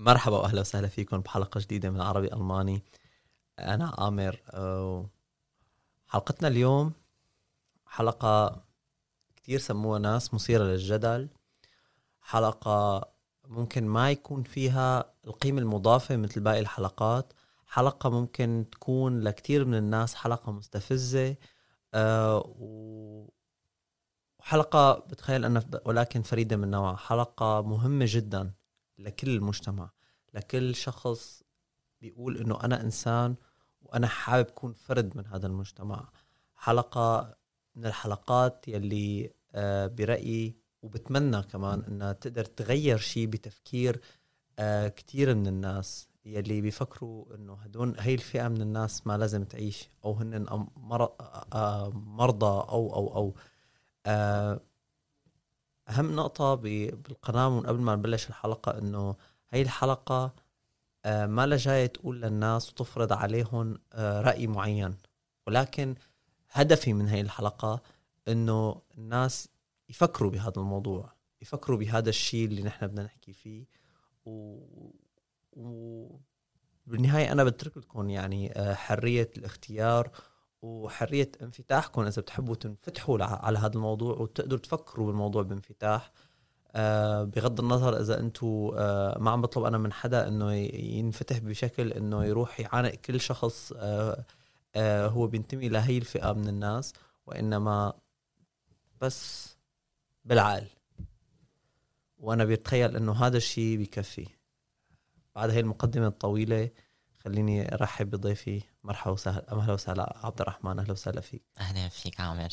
مرحبا وأهلا وسهلا فيكم بحلقة جديدة من عربي ألماني. أنا عامر آه، حلقتنا اليوم حلقة كتير سموها ناس مثيرة للجدل. حلقة ممكن ما يكون فيها القيمة المضافة مثل باقي الحلقات. حلقة ممكن تكون لكتير من الناس حلقة مستفزة آه، وحلقة بتخيل أنها ولكن فريدة من نوعها. حلقة مهمة جدا. لكل المجتمع لكل شخص بيقول إنه أنا إنسان وأنا حابب أكون فرد من هذا المجتمع. حلقة من الحلقات يلي آه، برأيي وبتمنى كمان إنها تقدر تغير شيء بتفكير آه، كثير من الناس يلي بيفكروا إنه هدول هي الفئة من الناس ما لازم تعيش أو هن آه، مرضى أو أو أو أهم نقطة بالقناة من قبل ما نبلش الحلقة إنه هي الحلقة آه، ما لجاي تقول للناس وتفرض عليهم آه، رأي معين. ولكن هدفي من هي الحلقة إنه الناس يفكروا بهذا الموضوع يفكروا بهذا الشيء اللي نحن بدنا نحكي فيه. و, و... بالنهاية أنا بترك لكم يعني آه، حرية الاختيار وحرية انفتاحكم إذا بتحبوا تنفتحوا على هذا الموضوع وتقدروا تفكروا بالموضوع بانفتاح آه بغض النظر إذا أنتم آه ما عم بطلب أنا من حدا إنه ينفتح بشكل إنه يروح يعانق كل شخص آه آه هو بينتمي لهي الفئة من الناس وإنما بس بالعقل. وأنا بتخيل إنه هذا الشيء بكفي. بعد هي المقدمة الطويلة خليني أرحب بضيفي مرحبا وسهلا أهلا وسهلا عبد الرحمن أهلا وسهلا فيك. أهلا فيك عامر.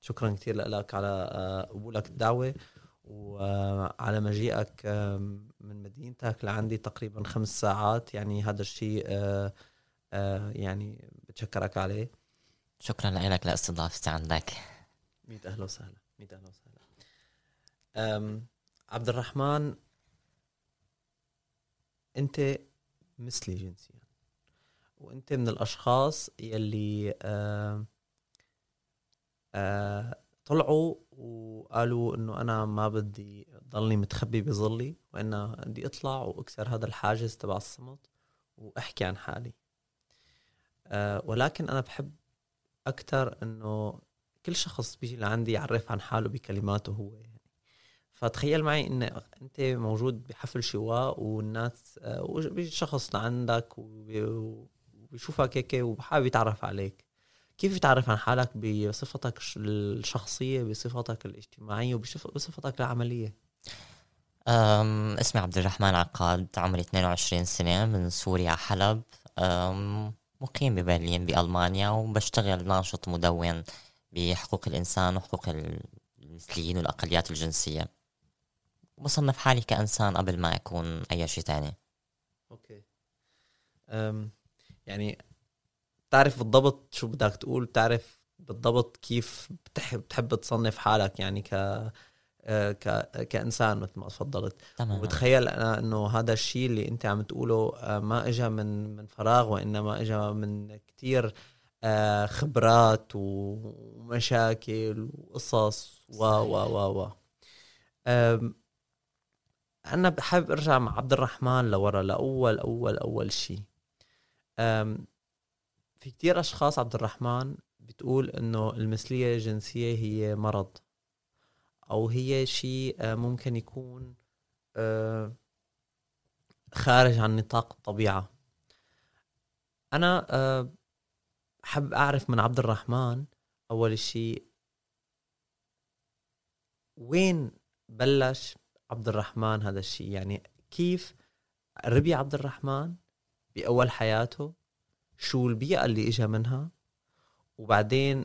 شكرا كثير لك على آه، قبولك الدعوة وعلى مجيئك من مدينتك لعندي تقريبا خمس ساعات. يعني هذا الشيء آه، آه، يعني بتشكرك عليه. شكرا لك لاستضافتي عندك. ميت أهلا وسهلا ميت أهلا وسهلا. عبد الرحمن أنت مثلي جنسيا. وأنت من الأشخاص يلي آه آه طلعوا وقالوا إنه أنا ما بدي ضلني متخبي بظلي وإنه بدي أطلع وأكسر هذا الحاجز تبع الصمت وأحكي عن حالي. آه ولكن أنا بحب أكثر إنه كل شخص بيجي لعندي يعرف عن حاله بكلماته هو يعني. فتخيل معي ان أنت موجود بحفل شواء والناس آه، وبيجي شخص لعندك وبيشوفك هيك وبحابب يتعرف عليك. كيف بتعرف عن حالك بصفتك الشخصية بصفتك الاجتماعية وبصفتك العملية؟ أم اسمي عبد الرحمن عقاد عمري 22 سنة من سوريا حلب. مقيم ببرلين بألمانيا وبشتغل ناشط مدون بحقوق الإنسان وحقوق المثليين والأقليات الجنسية. بصنف حالي كإنسان قبل ما أكون أي شيء تاني. أوكي. أم يعني تعرف بالضبط شو بدك تقول تعرف بالضبط كيف بتحب بتحب تصنف حالك يعني ك آه، ك... كإنسان مثل ما تفضلت. تمام وبتخيل أنا إنه هذا الشيء اللي أنت عم تقوله آه، ما اجى من من فراغ وإنما اجى من كثير آه، خبرات ومشاكل وقصص و و و و. أنا حابب أرجع مع عبد الرحمن لورا لاول اول أول شيء في كتير أشخاص عبد الرحمن بتقول إنه المثلية الجنسية هي مرض أو هي شيء آه، ممكن يكون آه، خارج عن نطاق الطبيعة. أنا آه، حب أعرف من عبد الرحمن أول شيء وين بلش عبد الرحمن هذا الشيء؟ يعني كيف ربي عبد الرحمن بأول حياته شو البيئة اللي اجى منها وبعدين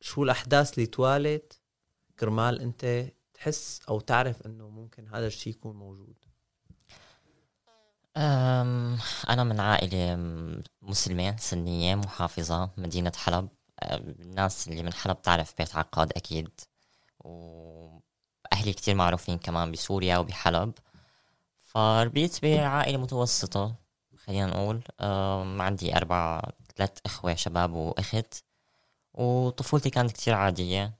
شو الأحداث اللي توالت. كرمال أنت تحس أو تعرف إنه ممكن هذا الشيء يكون موجود. أنا من عائلة مسلمة سنية محافظة مدينة حلب. الناس اللي من حلب تعرف بيت عقاد أكيد. وأهلي كتير معروفين كمان بسوريا وبحلب. فربيت بعائلة متوسطة. خلينا نقول عندي أربع ثلاث إخوة شباب وأخت وطفولتي كانت كتير عادية.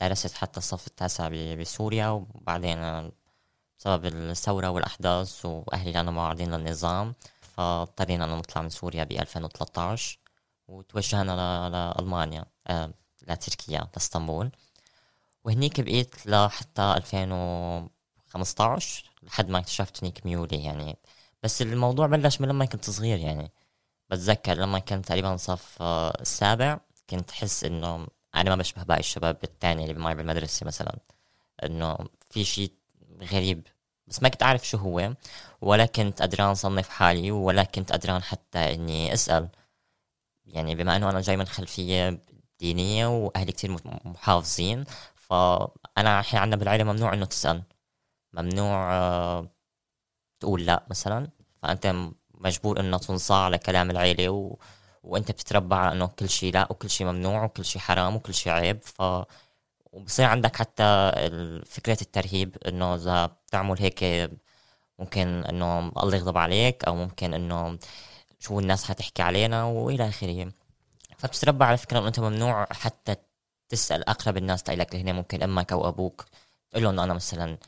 درست حتى الصف التاسع بسوريا وبعدين بسبب الثورة والأحداث وأهلي كانوا معارضين للنظام فاضطرينا أن نطلع من سوريا ب 2013 وتوجهنا لألمانيا لتركيا لإسطنبول. وهنيك بقيت لحتى 2015 لحد ما اكتشفت هنيك ميولي يعني بس الموضوع بلش من لما كنت صغير يعني. بتذكر لما كنت تقريبا صف السابع كنت أحس إنه أنا ما بشبه باقي الشباب التاني اللي معي بالمدرسة مثلا. إنه في شيء غريب. بس ما كنت أعرف شو هو ولا كنت قدران صنف حالي ولا كنت قدران حتى إني أسأل. يعني بما إنه أنا جاي من خلفية دينية وأهلي كتير محافظين فأنا الحين عندنا بالعيلة ممنوع إنه تسأل. ممنوع آه، تقول لا مثلا فأنت مجبور إنه تنصاع لكلام العيلة و... وأنت بتتربى على إنه كل شيء لا وكل شيء ممنوع وكل شيء حرام وكل شيء عيب ف وبصير عندك حتى فكرة الترهيب إنه إذا بتعمل هيك ممكن إنه الله يغضب عليك أو ممكن إنه شو الناس حتحكي علينا وإلى آخره. فبتتربى على فكرة إنه أنت ممنوع حتى تسأل أقرب الناس لك اللي هن ممكن أمك أو أبوك تقول له إنه أنا مثلا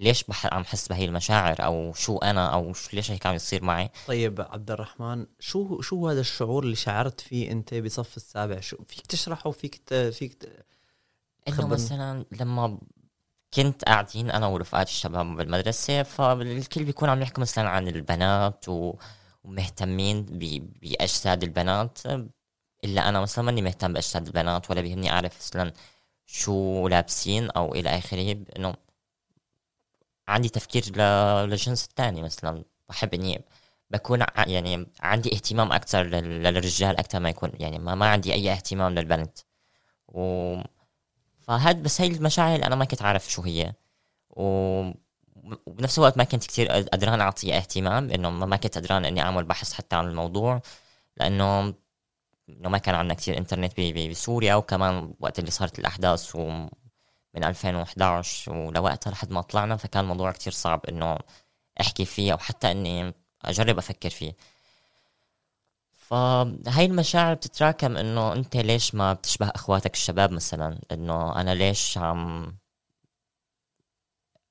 ليش بح... عم حس بهي المشاعر؟ أو شو أنا؟ أو شو ليش هيك عم يصير معي؟ طيب عبد الرحمن شو شو هذا الشعور اللي شعرت فيه أنت بصف السابع؟ شو فيك تشرحه؟ فيك ت... فيك إنه مثلا لما كنت قاعدين أنا ورفقات الشباب بالمدرسة فالكل بيكون عم يحكي مثلا عن البنات و... ومهتمين ب... بأجساد البنات. إلا أنا مثلا ماني مهتم بأجساد البنات ولا بيهمني أعرف مثلا شو لابسين أو إلى آخره إنه عندي تفكير للجنس الثاني مثلا. بحب إني بكون يعني عندي اهتمام أكثر للرجال أكثر ما يكون يعني ما, ما عندي أي اهتمام للبنت و فهاد بس هاي المشاعر اللي أنا ما كنت عارف شو هي. و... وبنفس الوقت ما كنت كتير قدران اعطيها اهتمام إنه ما كنت قدران إني أعمل بحث حتى عن الموضوع لأنه إنه ما كان عندنا كتير إنترنت بسوريا وكمان وقت اللي صارت الأحداث و من 2011 ولوقتها لحد ما طلعنا فكان الموضوع كتير صعب إنه أحكي فيه أو حتى إني أجرب أفكر فيه. فهاي المشاعر بتتراكم إنه أنت ليش ما بتشبه أخواتك الشباب مثلا؟ إنه أنا ليش عم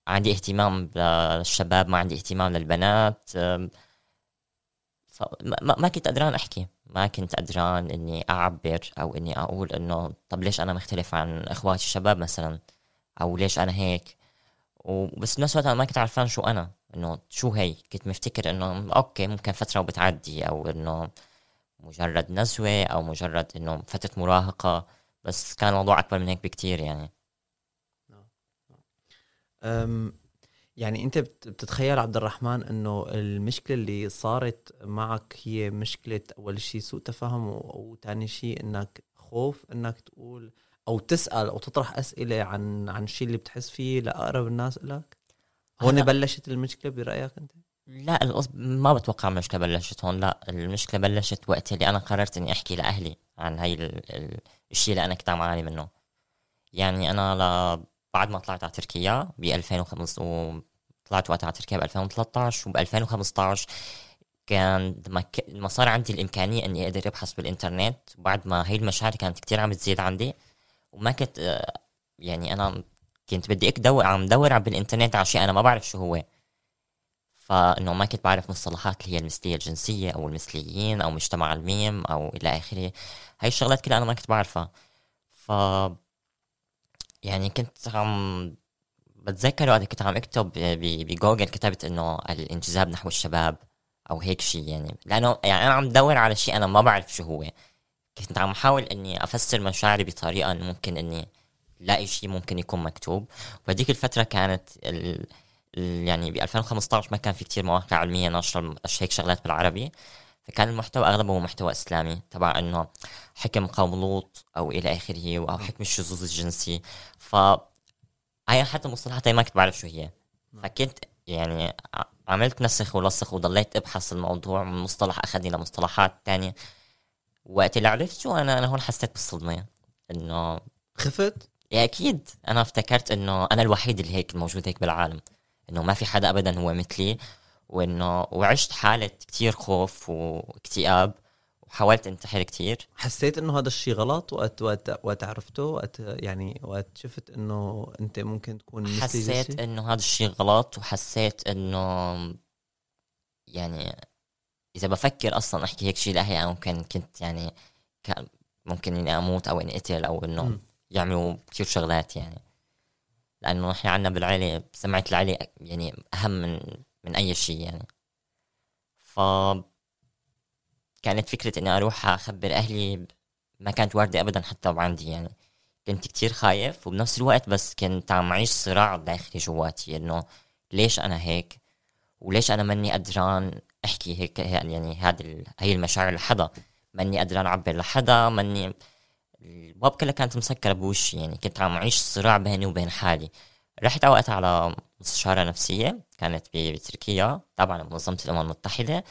عندي اهتمام للشباب ما عندي اهتمام للبنات؟ ما كنت قدران أحكي. ما كنت قدران إني أعبر أو إني أقول إنه طب ليش أنا مختلف عن أخواتي الشباب مثلا؟ أو ليش أنا هيك. وبس بنفس الوقت أنا ما كنت عارفان شو أنا إنه شو هي. كنت مفتكر إنه أوكي ممكن فترة وبتعدي أو إنه مجرد نزوة أو مجرد إنه فترة مراهقة. بس كان الموضوع أكبر من هيك بكتير يعني. أم يعني أنت بتتخيل عبد الرحمن إنه المشكلة اللي صارت معك هي مشكلة أول شيء سوء تفاهم وثاني شيء إنك خوف إنك تقول أو تسأل أو تطرح أسئلة عن عن الشيء اللي بتحس فيه لأقرب الناس لك هون بلشت المشكلة برأيك أنت؟ لا القص ما بتوقع المشكلة بلشت هون لا المشكلة بلشت وقت اللي أنا قررت إني أحكي لأهلي عن هاي الشيء اللي أنا كنت عم اعاني منه. يعني أنا ل... بعد ما طلعت على تركيا ب 2005 وطلعت وقتها على تركيا ب 2013 وب 2015 كان لما ك... لما صار عندي الإمكانية إني أقدر أبحث بالإنترنت. بعد ما هي المشاعر كانت كتير عم تزيد عندي وما كنت يعني أنا كنت بدي أدور عم دور بالانترنت على شيء أنا ما بعرف شو هو. فإنه ما كنت بعرف مصطلحات اللي هي المثلية الجنسية أو المثليين أو مجتمع الميم أو إلى آخره. هاي الشغلات كلها أنا ما كنت بعرفها. ف يعني كنت عم بتذكر وقت كنت عم أكتب بجوجل كتبت إنه الانجذاب نحو الشباب أو هيك شيء يعني. لأنه يعني أنا عم دور على شيء أنا ما بعرف شو هو. كنت عم احاول إني أفسر مشاعري بطريقة إنه ممكن إني لاقي شيء ممكن يكون مكتوب. وهذيك الفترة كانت ال... يعني ب 2015 ما كان في كتير مواقع علمية ناشرة هيك شغلات بالعربي. فكان المحتوى أغلبه هو محتوى إسلامي تبع إنه حكم قوم لوط أو إلى آخره أو حكم الشذوذ الجنسي. ف هاي حتى المصطلحات ما كنت بعرف شو هي. فكنت يعني عملت نسخ ولصق وضليت أبحث الموضوع من مصطلح أخذني لمصطلحات تانية. وقت اللي عرفت شو أنا أنا هون حسيت بالصدمة. إنه خفت؟ يا أكيد. أنا افتكرت إنه أنا الوحيد اللي هيك موجود هيك بالعالم. إنه ما في حدا ابدا هو مثلي. وإنه وعشت حالة كتير خوف واكتئاب وحاولت انتحر كتير. حسيت إنه هذا الشيء غلط وقت وقت وقت عرفته وقت يعني وقت شفت إنه أنت ممكن تكون حسيت؟ إنه هذا الشيء غلط وحسيت إنه يعني إذا بفكر أصلا أحكي هيك شيء لأهلي ممكن كنت يعني ممكن إني أموت أو انقتل أو إنه. يعملوا كثير شغلات يعني. لأنه نحن عندنا بالعيلة سمعة العيلة يعني أهم من من أي شيء يعني. ف كانت فكرة إني أروح أخبر أهلي ما كانت واردة ابدا حتى عندي يعني. كنت كتير خايف وبنفس الوقت بس كنت عم عيش صراع داخلي جواتي إنه ليش أنا هيك؟ وليش أنا ماني قدران أحكي هيك يعني هذه ال- هي المشاعر لحدا. ماني قدران اعبر لحدا ماني الابواب كلها كانت مسكرة بوشي يعني كنت عم اعيش صراع بيني وبين حالي. رحت وقتها على مستشارة نفسية كانت بتركيا تابعة لمنظمة الأمم المتحدة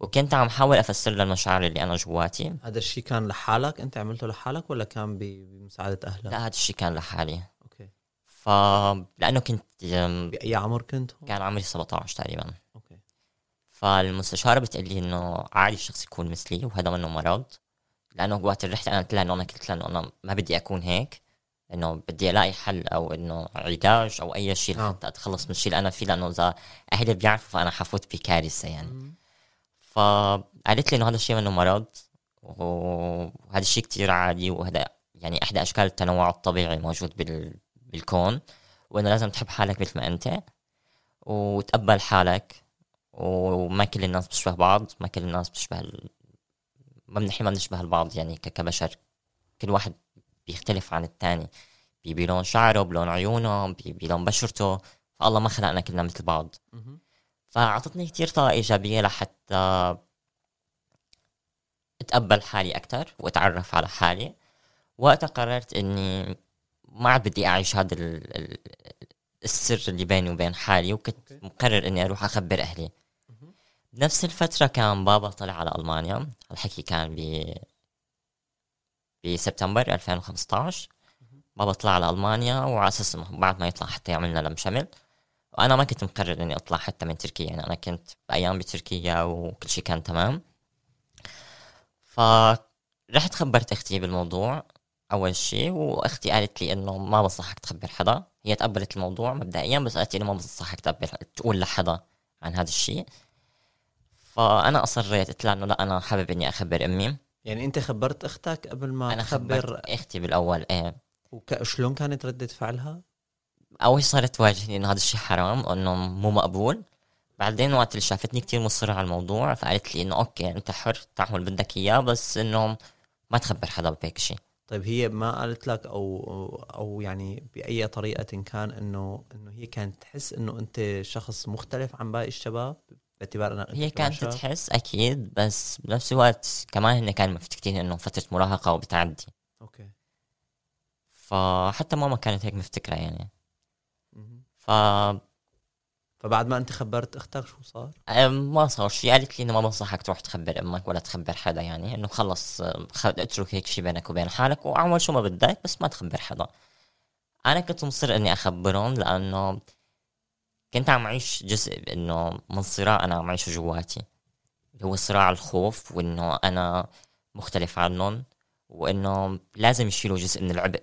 وكنت عم حاول أفسر لها المشاعر اللي أنا جواتي. هذا الشيء كان لحالك؟ أنت عملته لحالك ولا كان ب- بمساعدة أهلك؟ لا هذا الشيء كان لحالي. أوكي. ف لأنه كنت بأي عمر كنت؟ كان عمري 17 تقريبا. فالمستشاره بتقول لي إنه عادي الشخص يكون مثلي وهذا منه مرض لأنه وقت رحت أنا قلت لها إنه أنا قلت لها إنه أنا ما بدي أكون هيك إنه بدي ألاقي حل أو إنه علاج أو أي شيء آه. لحتى أتخلص من الشيء اللي أنا فيه لأنه إذا أهلي بيعرفوا فأنا حفوت بكارثه يعني. فقالت لي إنه هذا الشيء منه مرض وهذا الشيء كتير عادي وهذا يعني إحدى أشكال التنوع الطبيعي موجود بال... بالكون وإنه لازم تحب حالك مثل ما أنت وتقبل حالك وما كل الناس بتشبه بعض ما كل الناس بتشبه ال... ما بنحكي ما بنشبه البعض يعني ك- كبشر. كل واحد بيختلف عن الثاني بلون شعره بلون عيونه بلون بشرته. فالله ما خلقنا كلنا مثل بعض. مهم. فأعطتني كتير طاقة إيجابية لحتى أتقبل حالي أكتر وأتعرف على حالي. وقتها قررت إني ما عاد بدي أعيش هذا ال- ال- السر اللي بيني وبين حالي وكنت. مقرر إني أروح أخبر أهلي. بنفس الفترة كان بابا طلع على ألمانيا. الحكي كان ب بسبتمبر 2015 بابا طلع على ألمانيا وعلى أساس إنه بعد ما يطلع حتى يعمل لنا لم شمل وأنا ما كنت مقرر إني أطلع حتى من تركيا. يعني أنا كنت بأيام بتركيا وكل شيء كان تمام. فرحت خبرت أختي بالموضوع أول شيء وأختي قالت لي إنه ما بنصحك تخبر حدا. هي تقبلت الموضوع مبدئيا بس قالت لي ما تقبل تقول لحدا عن هذا الشيء. فأنا أصريت قلت لها إنه لا أنا حابب إني أخبر أمي. يعني أنت خبرت أختك قبل ما أنا خبرت أختي بالأول إيه. وك... شلون كانت ردة فعلها؟ أول صارت تواجهني إنه هذا الشيء حرام وإنه مو مقبول. بعدين وقت اللي شافتني كتير مصرة على الموضوع فقالت لي إنه أوكي أنت حر تعمل بدك إياه بس إنه ما تخبر حدا بهيك شيء طيب هي ما قالت لك أو أو يعني بأي طريقة كان انه إنه هي كانت تحس إنه أنت شخص مختلف عن باقي الشباب؟ باعتبار انك هي كانت؟ تحس أكيد بس بنفس الوقت كمان هن كانوا مفتكرين إنه فترة مراهقة وبتعدي أوكي فحتى ماما كانت هيك مفتكرة يعني. ف فبعد ما أنت خبرت أختك شو صار؟ ما صار شيء قالت لي إنه ما بنصحك تروح تخبر أمك ولا تخبر حدا يعني إنه خلص اترك هيك شيء بينك وبين حالك وأعمل شو ما بدك بس ما تخبر حدا أنا كنت مصر إني أخبرهم لأنه كنت عم اعيش جزء إنه من صراع أنا عم اعيشه جواتي. اللي هو صراع الخوف وإنه أنا مختلف عنهم وإنه لازم يشيلوا جزء من العبء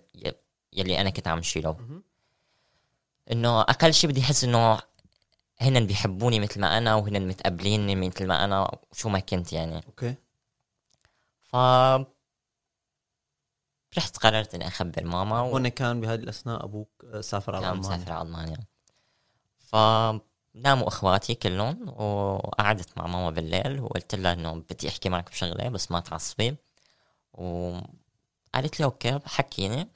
يلي أنا كنت عم شيله. مهم. إنه أقل شيء بدي أحس إنه هن بيحبوني مثل ما أنا وهن متقبليني مثل ما أنا شو ما كنت يعني. أوكي. ف رحت قررت إني أخبر ماما هون كان بهذه الأثناء أبوك سافر على ألمانيا. مسافر على ألمانيا. فناموا أخواتي كلهم وقعدت مع ماما بالليل وقلت لها إنه بدي أحكي معك بشغلة بس ما تعصبي. وقالت لي أوكي حكيني.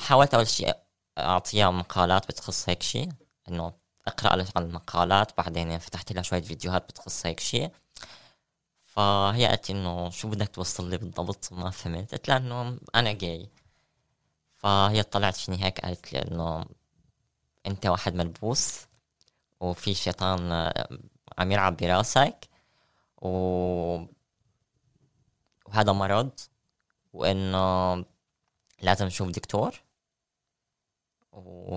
حاولت أول شيء أعطيها مقالات بتخص هيك شيء إنه أقرأ لها عن المقالات بعدين فتحت لها شوية فيديوهات بتخص هيك شيء فهي قالت إنه شو بدك توصل لي بالضبط؟ ما فهمت. قلت لها إنه أنا جاي. فهي طلعت فيني هيك قالت لي إنه أنت واحد ملبوس وفي شيطان آه، عم يلعب براسك و... وهذا مرض وإنه لازم نشوف دكتور. و...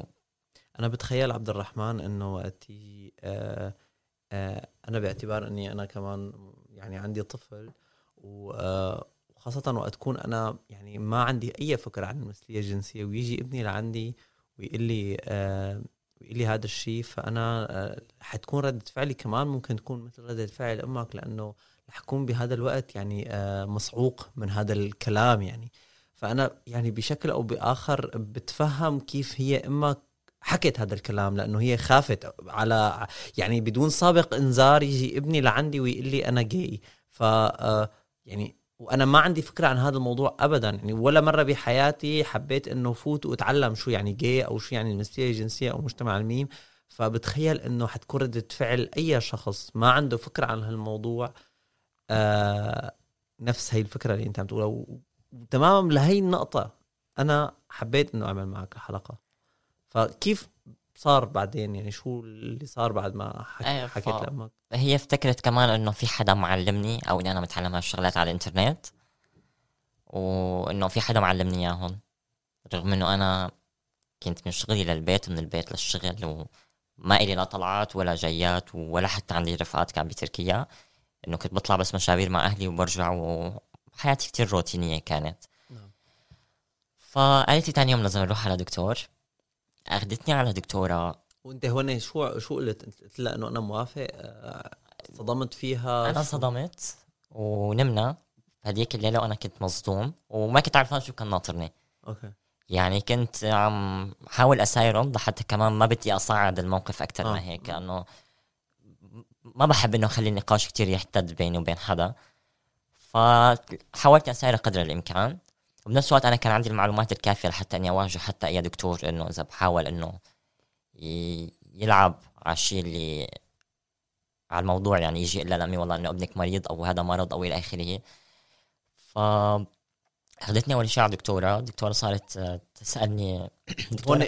أنا بتخيل عبد الرحمن إنه وقتي آه آه أنا باعتبار إني أنا كمان يعني عندي طفل و- وخاصة وقت تكون أنا يعني ما عندي أي فكرة عن المثلية الجنسية ويجي ابني لعندي ويقول لي آه، ويقول لي هذا الشيء فأنا آه، حتكون ردة فعلي كمان ممكن تكون مثل ردة فعل أمك لأنه رح أكون بهذا الوقت يعني آه، مصعوق من هذا الكلام يعني. فأنا يعني بشكل أو بآخر بتفهم كيف هي أمك حكت هذا الكلام لأنه هي خافت على يعني بدون سابق إنذار يجي ابني لعندي ويقول لي أنا جاي ف يعني وأنا ما عندي فكرة عن هذا الموضوع ابدا. يعني ولا مرة بحياتي حبيت إنه فوت وأتعلم شو يعني جاي أو شو يعني المثليه الجنسية أو مجتمع الميم. فبتخيل إنه حتكون ردة فعل أي شخص ما عنده فكرة عن هالموضوع آه نفس هي الفكرة اللي أنت عم تقولها. وتماما لهي النقطة أنا حبيت إنه أعمل معك الحلقة فكيف صار بعدين يعني شو اللي صار بعد ما حك... ف- حكيت لأمك؟ هي افتكرت كمان إنه في حدا معلمني أو إني أنا متعلم هالشغلات على الإنترنت وإنه في حدا معلمني إياهم رغم إنه أنا كنت من شغلي للبيت ومن البيت للشغل وما إلي لا طلعات ولا جيات ولا حتى عندي رفقات كان بتركيا إنه كنت بطلع بس مشاوير مع أهلي وبرجع وحياتي كتير روتينية كانت. نعم. فقالت لي تاني يوم لازم أروح على دكتور. أخذتني على دكتورة. وأنت هون شو شو قلت؟ قلت لها إنه أنا موافق آه، صدمت فيها. أنا انصدمت ونمنا. هذيك الليلة وأنا كنت مصدوم وما كنت عارفان شو كان ناطرني. أوكي. يعني كنت عم حاول أسايرهم لحتى كمان ما بدي أصعد الموقف أكثر آه. ما هيك انه ما بحب إنه اخلي النقاش كتير يحتد بيني وبين حدا. فحاولت أساير قدر الإمكان. وبنفس الوقت أنا كان عندي المعلومات الكافية لحتى إني أواجه حتى أي دكتور انه إذا بحاول إنه يلعب على الشيء اللي على الموضوع يعني يجي يقول لامي والله إنه ابنك مريض أو هذا مرض أو إلى آخره. ف اخذتني أول شيء على دكتوره الدكتورة صارت آه، تسألني هون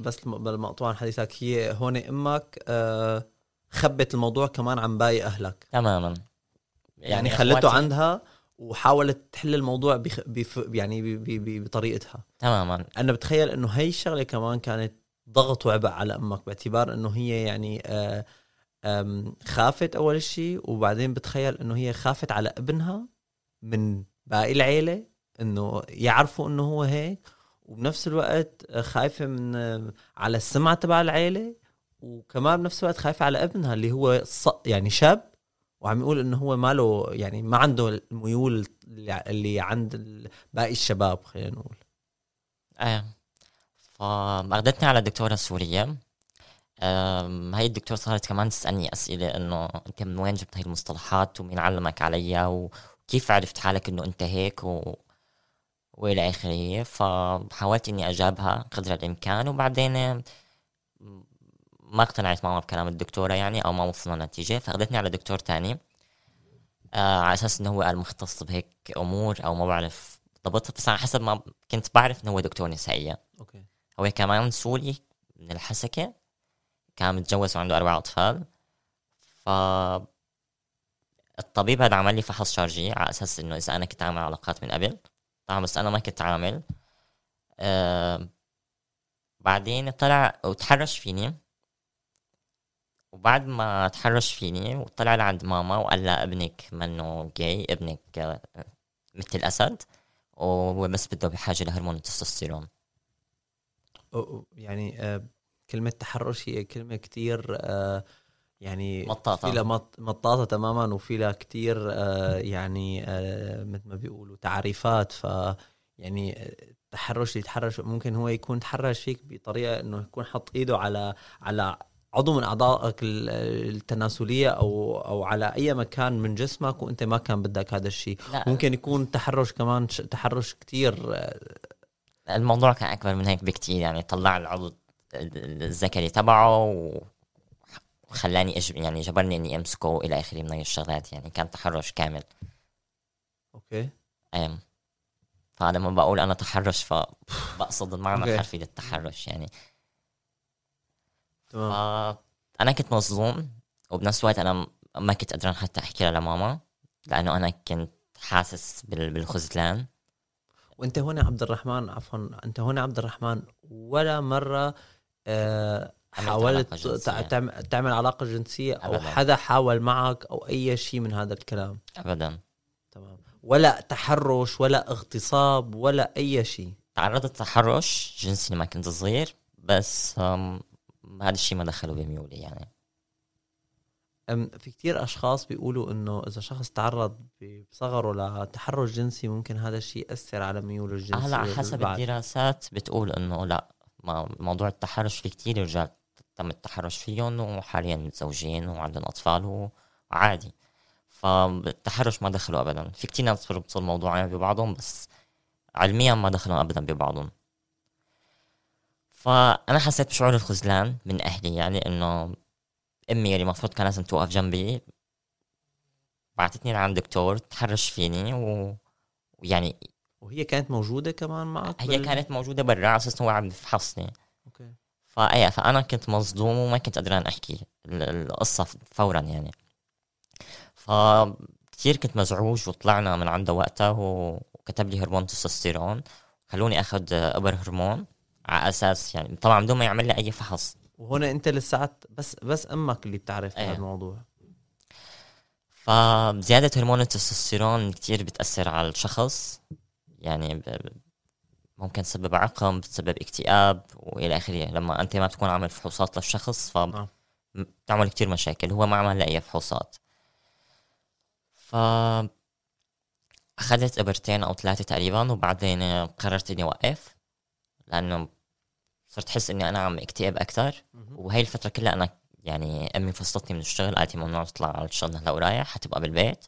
بس الم- بالمقطوع عن حديثك هي هون أمك آه، خبت الموضوع كمان عن باقي أهلك. تماما. يعني, خلته إخواتي- عندها وحاولت تحل الموضوع بخ... بف... يعني ب... ب... ب... بطريقتها. تماما. أنا بتخيل إنه هي الشغلة كمان كانت ضغط وعبء على أمك باعتبار إنه هي يعني آه آم، خافت أول شيء وبعدين بتخيل إنه هي خافت على ابنها من باقي العيلة إنه يعرفوا إنه هو هيك وبنفس الوقت خايفة من آه، على السمعة تبع العيلة وكمان بنفس الوقت خايفة على ابنها اللي هو ص... يعني شاب وعم يقول إنه هو ما له يعني ما عنده الميول اللي عند باقي الشباب خلينا نقول. إيه فأخذتني على دكتورة سورية. أم، هاي الدكتورة صارت كمان تسألني أسئلة إنه أنت من وين جبت هاي المصطلحات ومين علمك عليها وكيف عرفت حالك إنه أنت هيك و... وإلى آخره. فحاولت إني أجابها قدر الإمكان. وبعدين ما اقتنعت معه بكلام الدكتورة يعني أو ما وصلنا نتيجة فأخذتني على دكتور تاني آه على أساس إنه هو المختص بهيك أمور أو ما بعرف بالضبط بس على حسب ما كنت بعرف إنه هو دكتور نسائية okay. هو كمان سوري من الحسكة كان متجوز وعنده أربع أطفال. ف الطبيب هذا عمل لي فحص شرجي على أساس إنه إذا أنا كنت عامل علاقات من قبل. طبعا بس أنا ما كنت عامل. آه بعدين طلع وتحرش فيني. وبعد ما تحرش فيني وطلع لعند ماما وقال لها ابنك منه جاي ابنك آه، مثل الأسد وهو بس بده بحاجة لهرمون التستوستيرون يعني آه، كلمة تحرش هي كلمة كتير آه، يعني مطاطة. في لها مطاطة تماما وفي لها كتير يعني مثل ما بيقولوا تعريفات ف يعني التحرش اللي يتحرش ممكن هو يكون تحرش فيك بطريقة إنه يكون حط إيده على على عضو من أعضائك ال- التناسلية أو أو على أي مكان من جسمك وأنت ما كان بدك هذا الشيء ممكن يكون تحرش كمان تحرش كتير آه، الموضوع كان أكبر من هيك بكتير يعني طلع العضو الذكري تبعه وخلاني أجب يعني جبرني إني أمسكه إلى آخره من هاي الشغلات يعني كان تحرش كامل أوكي أم. فلما بقول أنا تحرش فبقصد المعنى. الحرفي للتحرش يعني تمام. فانا كنت مصدوم وبنفس الوقت أنا ما كنت قدران حتى أحكي لها لماما لأنه أنا كنت حاسس بال- بالخذلان. وأنت هون عبد الرحمن عفوا أنت هون عبد الرحمن ولا مرة آه حاولت علاقة تعمل علاقة جنسية أو أبداً. حدا حاول معك أو أي شيء من هذا الكلام؟ ابدا. تمام. ولا تحرش ولا اغتصاب ولا أي شيء؟ تعرضت تحرش جنسي لما كنت صغير بس هذا الشيء ما دخله بميولي يعني. في كتير أشخاص بيقولوا إنه إذا شخص تعرض بصغره لتحرش جنسي ممكن هذا الشيء يأثر على ميوله الجنسيه هلا حسب. الدراسات بتقول إنه لا موضوع التحرش في كتير رجال تم التحرش فيهم وحاليا متزوجين وعندهم أطفال وعادي. فالتحرش ما دخلوا ابدا. في كتير ناس بيربطوا الموضوعين ببعضهم بس علميا ما دخلوا ابدا ببعضهم. فأنا حسيت بشعور الخذلان من أهلي يعني إنه أمي اللي المفروض كان لازم توقف جنبي بعتتني لعند دكتور تحرش فيني و... ويعني وهي كانت موجودة كمان معك هي كانت موجودة برا على أساس هو عم يفحصني أوكي. فايه فأنا كنت مصدوم وما كنت قادران أحكي ال- القصة فورا يعني. فكتير كنت مزعوج وطلعنا من عنده وقتها وكتب لي هرمون تستوستيرون خلوني آخذ ابر هرمون. على أساس يعني طبعا بدون ما يعمل لي أي فحص. وهون أنت لساعات بس بس أمك اللي بتعرف أيه. هذا الموضوع فزيادة هرمون التستوستيرون كتير بتأثر على الشخص. يعني ممكن تسبب عقم بتسبب اكتئاب وإلى آخره. لما أنت ما بتكون عامل فحوصات للشخص نعم. فبتعمل كتير مشاكل. هو ما عمل لأي فحوصات. ف أخذت إبرتين أو ثلاثة تقريبا وبعدين قررت إني أوقف لأنه صرت أحس إني أنا عم اكتئب أكثر وهي الفترة كلها أنا يعني أمي فصلتني من الشغل قالت لي ممنوع تطلع على الشغل هلا ورايح حتبقى بالبيت.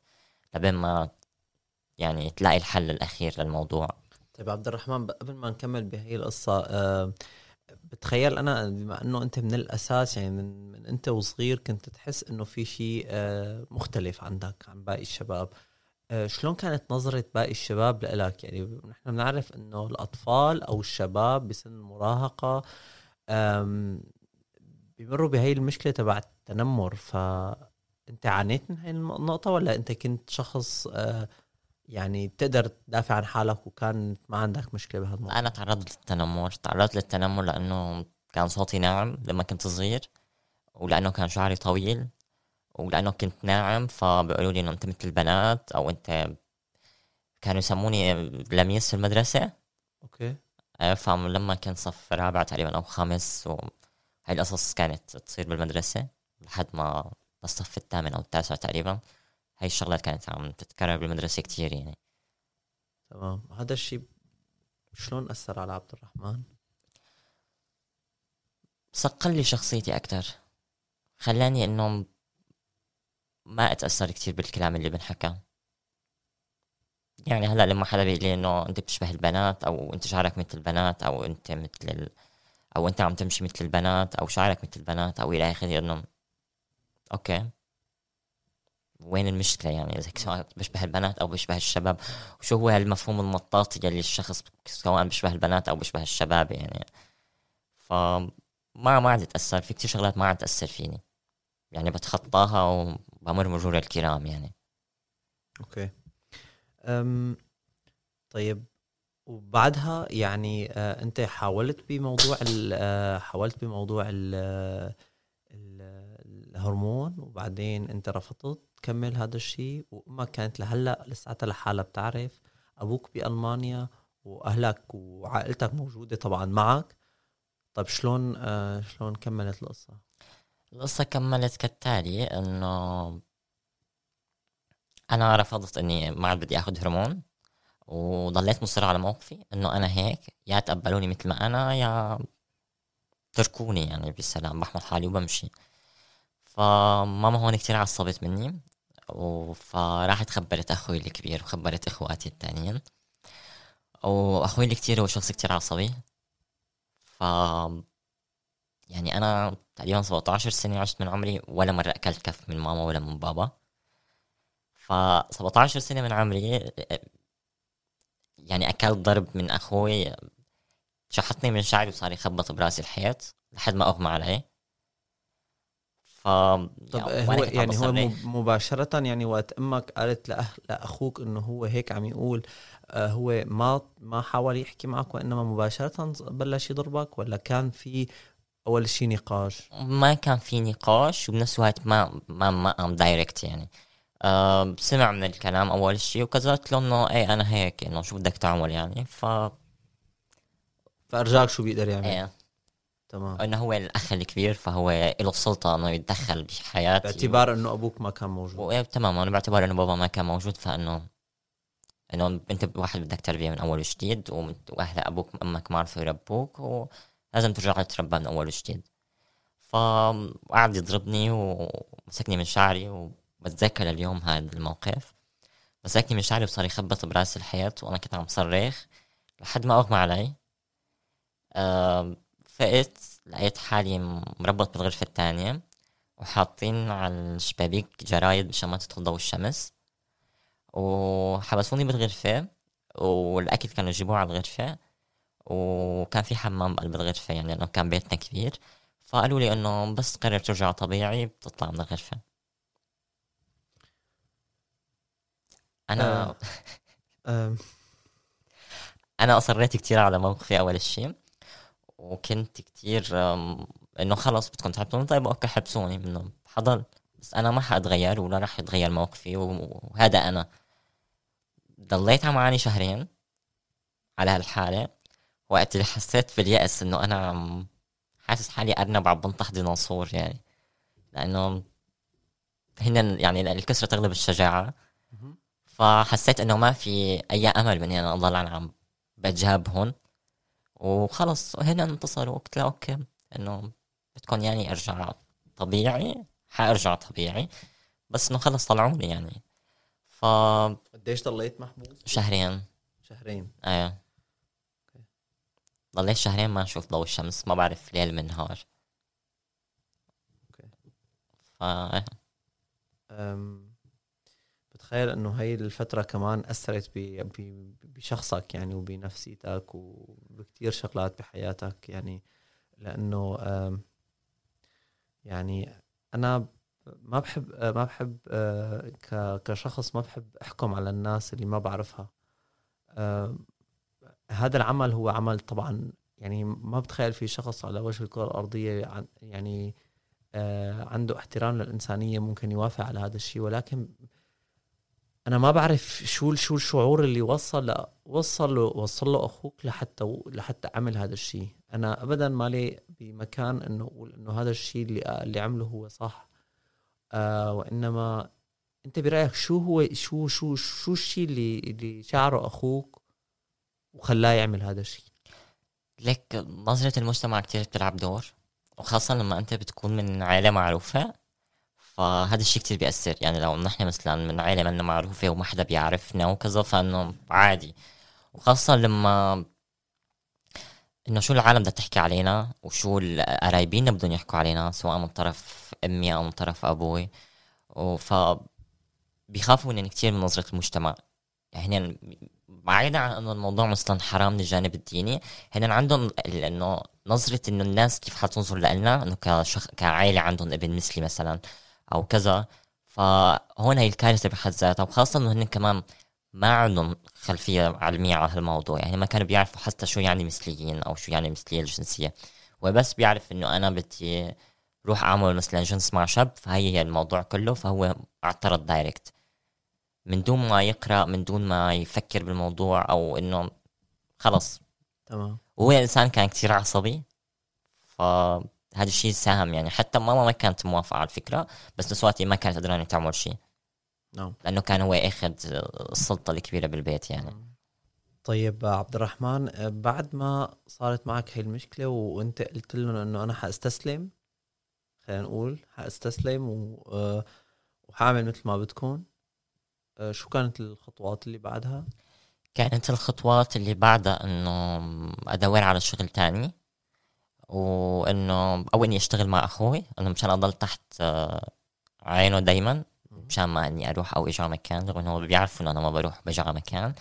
لبين ما يعني تلاقي الحل الأخير للموضوع. طيب عبد الرحمن قبل ما نكمل بهي القصة آه بتخيل أنا بما أنه أنت من الأساس يعني من, من أنت وصغير كنت تحس أنه في شيء آه مختلف عندك عن باقي الشباب. شلون كانت نظرة باقي الشباب لإلك؟ يعني نحن بنعرف أنه الأطفال أو الشباب بسن المراهقة آم، بيمروا بهي المشكلة تبع التنمر. فأنت عانيت من هاي النقطة ولا أنت كنت شخص آه يعني تقدر تدافع عن حالك وكان ما عندك مشكلة بهذا الموضوع أنا تعرضت للتنمر تعرضت للتنمر لأنه كان صوتي ناعم لما كنت صغير ولأنه كان شعري طويل. ولأنه كنت ناعم فبيقولوا لي إنه أنت مثل البنات أو أنت كانوا يسموني لميس في المدرسة. أوكي. آه، فلما كنت صف رابع تقريبا أو خامس وهي القصص كانت تصير بالمدرسة لحد ما الصف الثامن أو التاسع تقريبا. هاي الشغلات كانت عم تتكرر بالمدرسة كتير يعني. تمام. هذا الشيء شلون أثر على عبد الرحمن؟ صقل لي شخصيتي أكتر. خلاني إنه ما أتأثر كتير بالكلام اللي بنحكى. يعني هلأ لما حدا بيقول لي إنه أنت بتشبه البنات أو أنت شعرك مثل البنات أو أنت مثل ال... أو أنت عم تمشي مثل البنات أو شعرك مثل البنات أو إلى آخره إنه أوكي. وين المشكلة يعني؟ إذا سواء بشبه البنات أو بشبه الشباب وشو هو هالمفهوم المطاطي اللي الشخص سواء بشبه البنات أو بشبه الشباب يعني؟ ف ما عاد تأثر في كتير شغلات ما عاد تأثر فيني. يعني بتخطاها وبمر مرور الكرام يعني. أوكي. أم طيب وبعدها يعني آه أنت حاولت بموضوع آه حاولت بموضوع ال- الهرمون وبعدين أنت رفضت تكمل هذا الشيء وامك كانت لهلأ لساتها لحالها بتعرف أبوك بألمانيا وأهلك وعائلتك موجودة طبعا معك. طيب شلون آه شلون كملت القصة؟ القصة كملت كالتالي إنه أنا رفضت إني ما عاد بدي آخذ هرمون وضليت مصر على موقفي إنه أنا هيك يا تقبلوني مثل ما أنا يا تركوني يعني بالسلام بحمل حالي وبمشي. فماما هون كتير عصبت مني فراحت خبرت أخوي الكبير وخبرت إخواتي التانيين. وأخوي الكتير هو شخص كتير عصبي ف يعني أنا تقريبا 17 سنة عشت من عمري ولا مرة أكلت كف من ماما ولا من بابا ف 17 سنة من عمري يعني أكلت ضرب من أخوي شحطني من شعري وصار يخبط براسي الحيط لحد ما أغمى علي ف طب هو يعني هو. مب- مباشرة يعني وقت أمك قالت لأخ لأخوك إنه هو هيك عم يقول آه هو ما ما حاول يحكي معك وإنما مباشرة بلش يضربك ولا كان في أول شيء نقاش؟ ما كان في نقاش وبنفس الوقت ما ما ما قام دايركت يعني. آه سمع من الكلام أول شيء وكذلك له إنه إيه أنا هيك إنه شو بدك تعمل يعني ف فأرجاك شو بيقدر يعمل؟ إيه. تمام. إنه هو الأخ الكبير فهو له السلطة إنه يتدخل بحياتي. باعتبار إنه أبوك ما كان موجود. وايه تمام. أنا باعتبار إنه بابا ما كان موجود فإنه إنه أنت واحد بدك تربية من أول وجديد وأهل أبوك وامك ما عرفوا يربوك ولازم ترجع تتربى من أول وجديد. فقعد يضربني ومسكني من شعري وبتذكر اليوم هذا الموقف. مسكني من شعري وصار يخبط براسي الحياة وأنا كنت عم صرخ لحد ما أغمى علي. أه فقت لقيت حالي مربط بالغرفة الثانية وحاطين على الشبابيك جرايد مشان ما تدخل ضوء الشمس. وحبسوني بالغرفة والأكل كانوا يجيبوه على الغرفة. وكان في حمام بقلب الغرفة يعني لأنه كان بيتنا كبير. فقالوا لي إنه بس تقرر ترجع طبيعي بتطلع من الغرفة. أنا آه. أنا أصريت كتير على موقفي أول شيء وكنت كتير إنه خلص بدكم تحبسوني. طيب أوكي حبسوني إنه حضل بس أنا ما حأتغير ولا راح يتغير موقفي وهذا أنا. ضليت عم أعاني شهرين على هالحالة. وقت اللي حسيت باليأس إنه أنا عم حاسس حالي أرنب عم بنطح ديناصور يعني. لأنه هن يعني الكسرة تغلب الشجاعة. فحسيت إنه ما في أي أمل من أنا أضل أنا عم بجابهن وخلص هنا انتصروا. قلت له أوكي إنه بدكم يعني أرجع طبيعي حأرجع طبيعي. بس إنه خلص طلعوني يعني. ف قديش ضليت محبوس؟ شهرين. شهرين. إيه. ضليت شهرين ما نشوف ضوء الشمس؟ ما بعرف ليل من نهار ف أم... بتخيل إنه هاي الفترة كمان أثرت ب... ب... بشخصك يعني وبنفسيتك وبكتير شغلات بحياتك يعني لأنه أم... يعني أنا ما بحب ما بحب آه، كشخص ما بحب أحكم على الناس اللي ما بعرفها. هذا العمل هو عمل طبعا يعني ما بتخيل في شخص على وجه الكرة الأرضية يعني آه، عنده احترام للإنسانية ممكن يوافق على هذا الشيء ولكن أنا ما بعرف شو شو الشعور اللي وصل وصل وصل له أخوك لحتى لحتى عمل هذا الشيء. أنا ابدا مالي بمكان إنه أقول إنه هذا الشيء اللي اللي عمله هو صح. آه وإنما أنت برأيك شو هو شو شو شو الشيء اللي اللي شعره أخوك وخلاه يعمل هذا الشيء. لك نظرة المجتمع كتير بتلعب دور وخاصة لما أنت بتكون من عائلة معروفة فهذا الشيء كتير بيأثر. يعني لو نحن مثلا من عائلة منا معروفة وما حدا بيعرفنا وكذا فإنه عادي. وخاصة لما إنه شو العالم بدها تحكي علينا وشو القرايبين بدهم يحكوا علينا سواء من طرف أمي أو من طرف أبوي. ف بيخافوا من كثير من نظرة المجتمع. يعني بعيدا عن إنه الموضوع مثلا حرام من الجانب الديني. هن عندهم إنه نظرة إنه الناس كيف حتنظر لنا إنه كشخ... كعائلة عندهم ابن مثلي مثلا أو كذا. فهون هي الكارثة بحد ذاتها. وخاصة إنه هن كمان ما عندهم خلفية علمية على هالموضوع. يعني ما كانوا بيعرفوا حتى شو يعني مثليين أو شو يعني مثلية الجنسية. وبس بيعرف إنه أنا بدي روح أعمل مثلا جنس مع شاب فهي هي الموضوع كله فهو اعترض دايركت من دون ما يقرأ من دون ما يفكر بالموضوع أو إنه خلص. تمام. وهو إنسان كان كتير عصبي فهذا الشيء ساهم يعني. حتى ماما ما كانت موافقة على الفكرة بس نسواتي ما كانت قدرانة تعمل شيء. نعم. لأنه كان هو أخذ السلطة الكبيرة بالبيت يعني. طيب عبد الرحمن بعد ما صارت معك هاي المشكلة وأنت قلت لهم إنه أنا حأستسلم خلينا نقول حأستسلم و... وحأعمل مثل ما بدكم شو كانت الخطوات اللي بعدها؟ كانت الخطوات اللي بعدها إنه أدور على شغل تاني وإنه أو إني أشتغل مع أخوي إنه مشان أضل تحت عينه دايما مشان ما إني أروح أو أجي على مكان رغم إنه بيعرفوا إنه أنا ما بروح بجي على مكان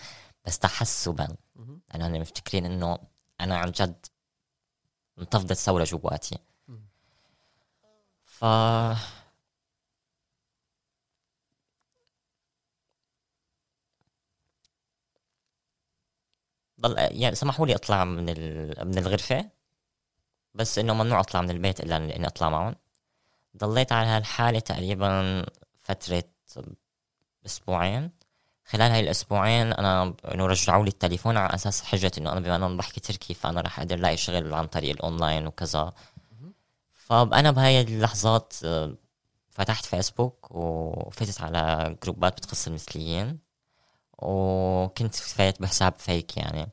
بس تحسبا. أنا هن مفتكرين إنه أنا عن جد انتفضت ثورة جواتي. ف ضل يعني سمحوا لي أطلع من من الغرفة بس إنه ممنوع أطلع من البيت إلا إني أطلع معهم. ضليت على هالحالة تقريبا فترة أسبوعين. خلال هاي الأسبوعين أنا إنه رجعوا لي التليفون على أساس حجة إنه أنا بما انه بحكي تركي فأنا راح أقدر لاقي شغل عن طريق الأونلاين وكذا. فانا بهاي اللحظات آه، فتحت فيسبوك وفتت على جروبات بتخص المثليين. وكنت فايت بحساب فيك يعني.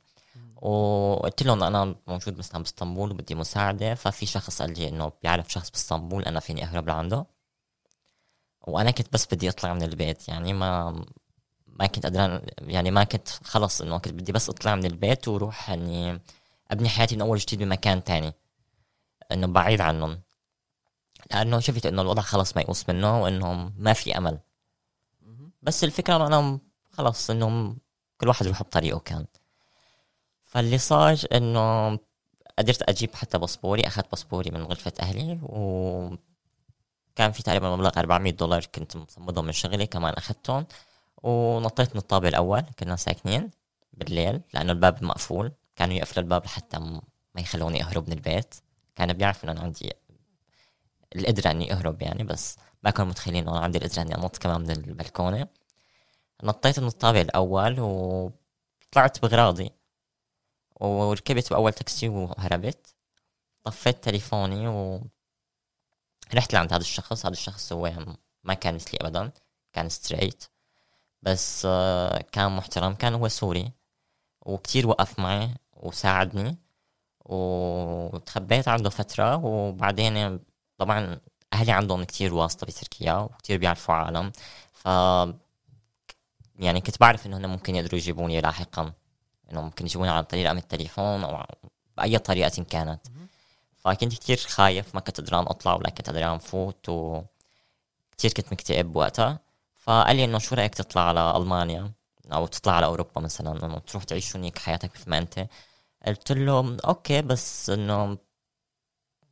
وقلت لهم أنا موجود مثلا بإسطنبول وبدي مساعدة ففي شخص قال لي إنه بيعرف شخص بإسطنبول أنا فيني أهرب لعنده. وأنا كنت بس بدي أطلع من البيت يعني ما ما كنت قدران يعني ما كنت خلص إنه كنت بدي بس أطلع من البيت وأروح إني أبني حياتي من أول جديد بمكان تاني. إنه بعيد عنهم. لأنه شفت إنه الوضع خلص ميؤوس منه وانه ما في أمل. بس الفكرة إنه خلص إنه كل واحد يروح بطريقه كان. فاللي صار إنه قدرت أجيب حتى باسبوري أخذت باسبوري من غرفة أهلي و كان في تقريبا مبلغ 400 دولار كنت مصمدهم من شغلي كمان أخذتهم. ونطيت من الطابق الأول كنا ساكنين بالليل لأنه الباب مقفول. كانوا يقفلوا الباب لحتى ما يخلوني أهرب من البيت. كانوا بيعرفوا إنه عندي القدرة إني أهرب يعني بس ما كانوا متخيلين إنه عندي القدرة إني أنط كمان من البلكونة. نطيت من الطابق الأول وطلعت بغراضي. وركبت بأول تاكسي وهربت. طفيت تليفوني و رحت لعند هذا الشخص. هذا الشخص هو ما كان مثلي ابدا كان straight بس آه، كان محترم كان هو سوري. وكتير وقف معي وساعدني وتخبيت عنده فترة. وبعدين طبعا أهلي عندهم كتير واسطة بتركيا وكتير بيعرفوا عالم. ف يعني كنت بعرف إنه هن ممكن يقدروا يجيبوني لاحقا إنه ممكن يجيبوني عن طريق رقم التليفون أو بأي طريقة كانت. فكنت كتير خايف ما كنت قدران أطلع ولا كنت قدران فوت و كتير كنت مكتئب وقتها. فقال لي إنه شو رأيك تطلع على ألمانيا؟ أو تطلع على أوروبا مثلا إنه تروح تعيش هنيك حياتك مثل ما أنت. قلت له okay بس إنه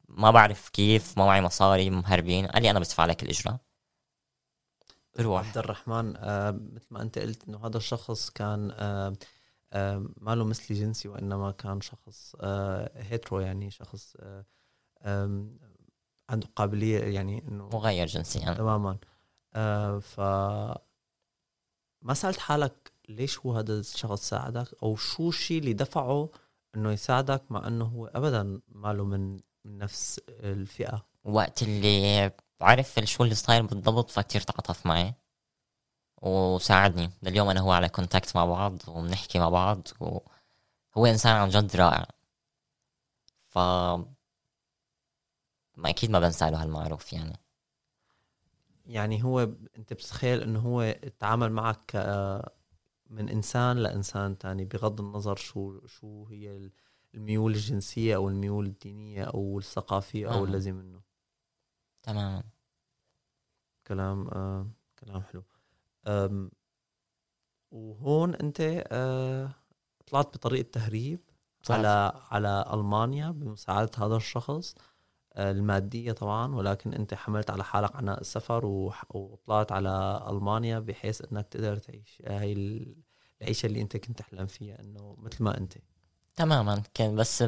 ما بعرف كيف ما معي مصاري مهربين. قال لي أنا بدفع لك الإجرة. روح. عبد الرحمن آه مثل ما أنت قلت إنه هذا الشخص كان آه آه ما له مثلي جنسي وإنما كان شخص hetero يعني شخص عنده قابلية يعني إنه مغير جنسيا. تماما. ف ما سألت حالك ليش هو هذا الشخص ساعدك أو شو الشيء اللي دفعه إنه يساعدك مع إنه هو ابدا ما له من من نفس الفئة؟ وقت اللي عرف شو اللي صاير بالضبط فكتير تعاطف معي. وساعدني. لليوم أنا هو على كونتاكت مع بعض وبنحكي مع بعض وهو إنسان عن جد رائع. ف ما أكيد ما بنسى له هالمعروف يعني. يعني هو أنت بتتخيل إنه هو تعامل معك من إنسان لإنسان تاني بغض النظر شو شو هي الميول الجنسية أو الميول الدينية أو الثقافية أو آه. الذي منه. تماما. كلام آه كلام حلو. آم وهون أنت آه طلعت بطريقة تهريب صحيح. على على ألمانيا بمساعدة هذا الشخص آه المادية طبعا ولكن أنت حملت على حالك عناء السفر وطلعت على ألمانيا بحيث أنك تقدر تعيش هاي العيشة اللي أنت كنت تحلم فيها أنه مثل ما أنت. تماما. كان بس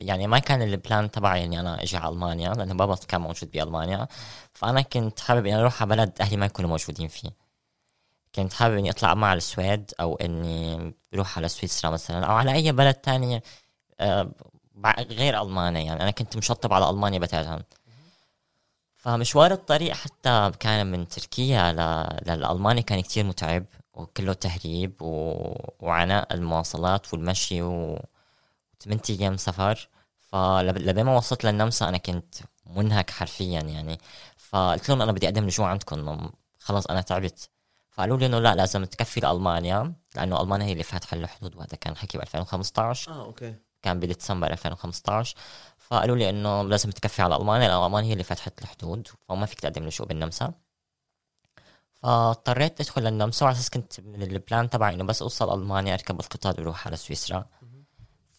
يعني ما كان البلان تبعي إني أنا أجي على ألمانيا لأنه بابا كان موجود بألمانيا. فأنا كنت حابب إني أروح على بلد أهلي ما يكونوا موجودين فيه. كنت حابب إني أطلع مع السويد أو إني أروح على سويسرا مثلا أو على أي بلد تاني آه، غير ألمانيا. يعني أنا كنت مشطب على ألمانيا بتاتا. فمشوار الطريق حتى كان من تركيا للألمانيا كان كتير متعب وكله تهريب و... وعناء المواصلات والمشي و... 8 أيام سفر فلما ما وصلت للنمسا أنا كنت منهك حرفيا يعني. فقلت لهم أنا بدي أقدم لجوء عندكم خلص أنا تعبت. فقالوا لي إنه لا لازم تكفي لألمانيا لأنه ألمانيا هي اللي فاتحة الحدود وهذا كان حكي ب 2015 آه أوكي. كان بديسمبر 2015 فقالوا لي إنه لازم تكفي على ألمانيا لأنه ألمانيا هي اللي فتحت الحدود فما فيك تقدم لجوء بالنمسا. فاضطريت أدخل للنمسا وعلى أساس كنت من البلان تبعي إنه بس أوصل ألمانيا أركب القطار وأروح على سويسرا.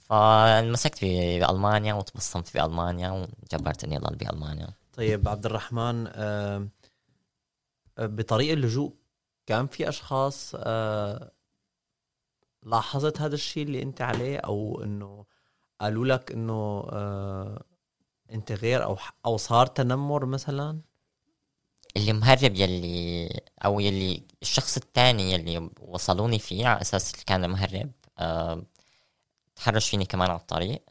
فمسكت بألمانيا وتبصمت بألمانيا وجبرت إني أضل بألمانيا. طيب عبد الرحمن آه، بطريق اللجوء كان في أشخاص آه، لاحظت هذا الشيء اللي أنت عليه أو إنه قالوا لك إنه آه، أنت غير أو أو صار تنمر مثلا؟ اللي مهرب يلي أو يلي الشخص الثاني يلي وصلوني فيه على أساس اللي كان مهرب تحرش فيني كمان على الطريق.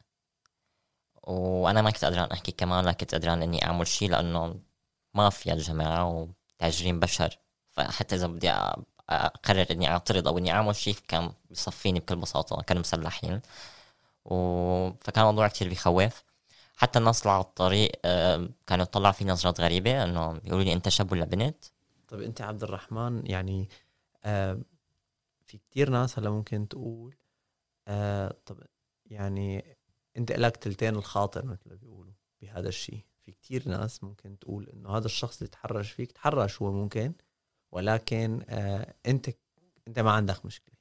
وأنا ما كنت قدران أحكي كمان لا كنت قدران إني أعمل شيء لأنه مافيا الجماعة وتاجرين بشر. فحتى إذا بدي أقرر إني أعترض أو إني أعمل شيء كان بيصفيني بكل بساطة كانوا مسلحين. و... فكان الموضوع كتير بيخوف. حتى الناس اللي على الطريق كانوا يطلعوا في نظرات غريبة إنه يقولوا لي أنت شاب ولا بنت؟ طيب أنت عبد الرحمن يعني في كتير ناس هلا ممكن تقول آه طب يعني انت لك تلتين الخاطر مثل ما بيقولوا بهذا الشيء. في كتير ناس ممكن تقول إنه هذا الشخص اللي تحرش فيك تحرش هو ممكن ولكن آه انت انت ما عندك مشكلة.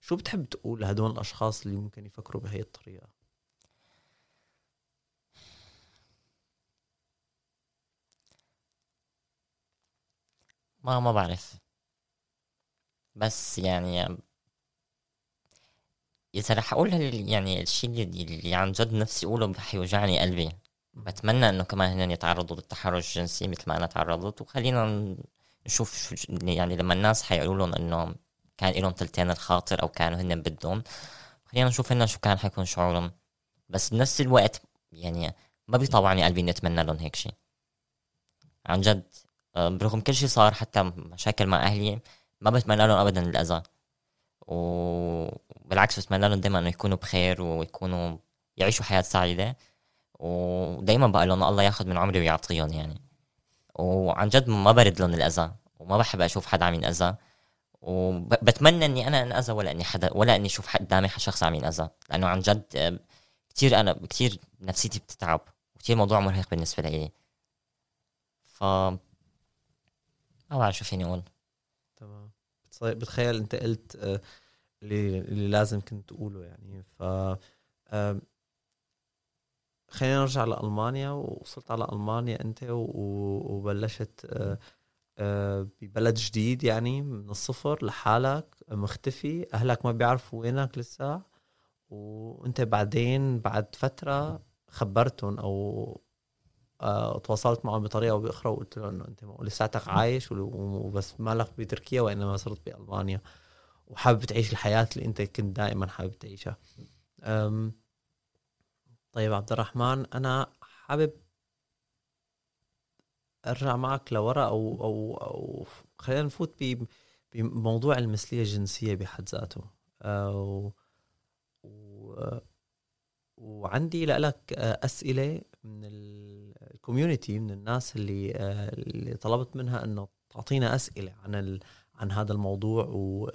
شو بتحب تقول لهدول الأشخاص اللي ممكن يفكروا بهي الطريقة؟ ما ما بعرف. بس يعني إذا رح أقول يعني الشيء اللي, اللي عن جد نفسي أقوله رح يوجعني قلبي. بتمنى إنه كمان هن يتعرضوا للتحرش الجنسي مثل ما أنا تعرضت. وخلينا نشوف يعني لما الناس حيقولوا لهم إنه كان لهم تلتين الخاطر أو كانوا هن بدهم خلينا نشوف هن شو كان حيكون شعورهم. بس بنفس الوقت يعني ما بيطوعني قلبي إني أتمنى لهم هيك شيء. عن جد آه، برغم كل شيء صار حتى مشاكل مع أهلي ما بتمنى لهم أبدا الأذى وبالعكس بتمنى لهم دايما إنه يكونوا بخير ويكونوا يعيشوا حياة سعيدة. ودايما بقول لهم الله ياخذ من عمري ويعطيهم يعني. وعن جد ما برد لهم الأذى وما بحب أشوف حدا عم ينأذى. وبتمنى إني أنا أنأذى ولا إني حدا ولا إني أشوف قدامي شخص عم ينأذى. لأنه عن جد كثير أنا كثير نفسيتي بتتعب وكثير موضوع مرهق بالنسبة لي. ف ما بعرف شو فيني أقول. بتخيل انت قلت آه، اللي اللي لازم كنت تقوله يعني. ف خلينا نرجع لألمانيا. ووصلت على ألمانيا أنت وبلشت آه، آه، ببلد جديد يعني من الصفر لحالك مختفي. أهلك ما بيعرفوا وينك لسه. وأنت بعدين بعد فترة خبرتهم آه، تواصلت معهم بطريقة أو بأخرى وقلت له إنه أنت لساتك عايش وبس مالك بتركيا وإنما صرت بألمانيا وحابب تعيش الحياة اللي أنت كنت دائما حابب تعيشها. طيب عبد الرحمن أنا حابب أرجع معك لورا أو أو أو خلينا نفوت بموضوع المثلية الجنسية بحد ذاته. آه، و وعندي لك أسئلة من الكوميونتي من الناس اللي اللي طلبت منها إنه تعطينا أسئلة عن عن هذا الموضوع. و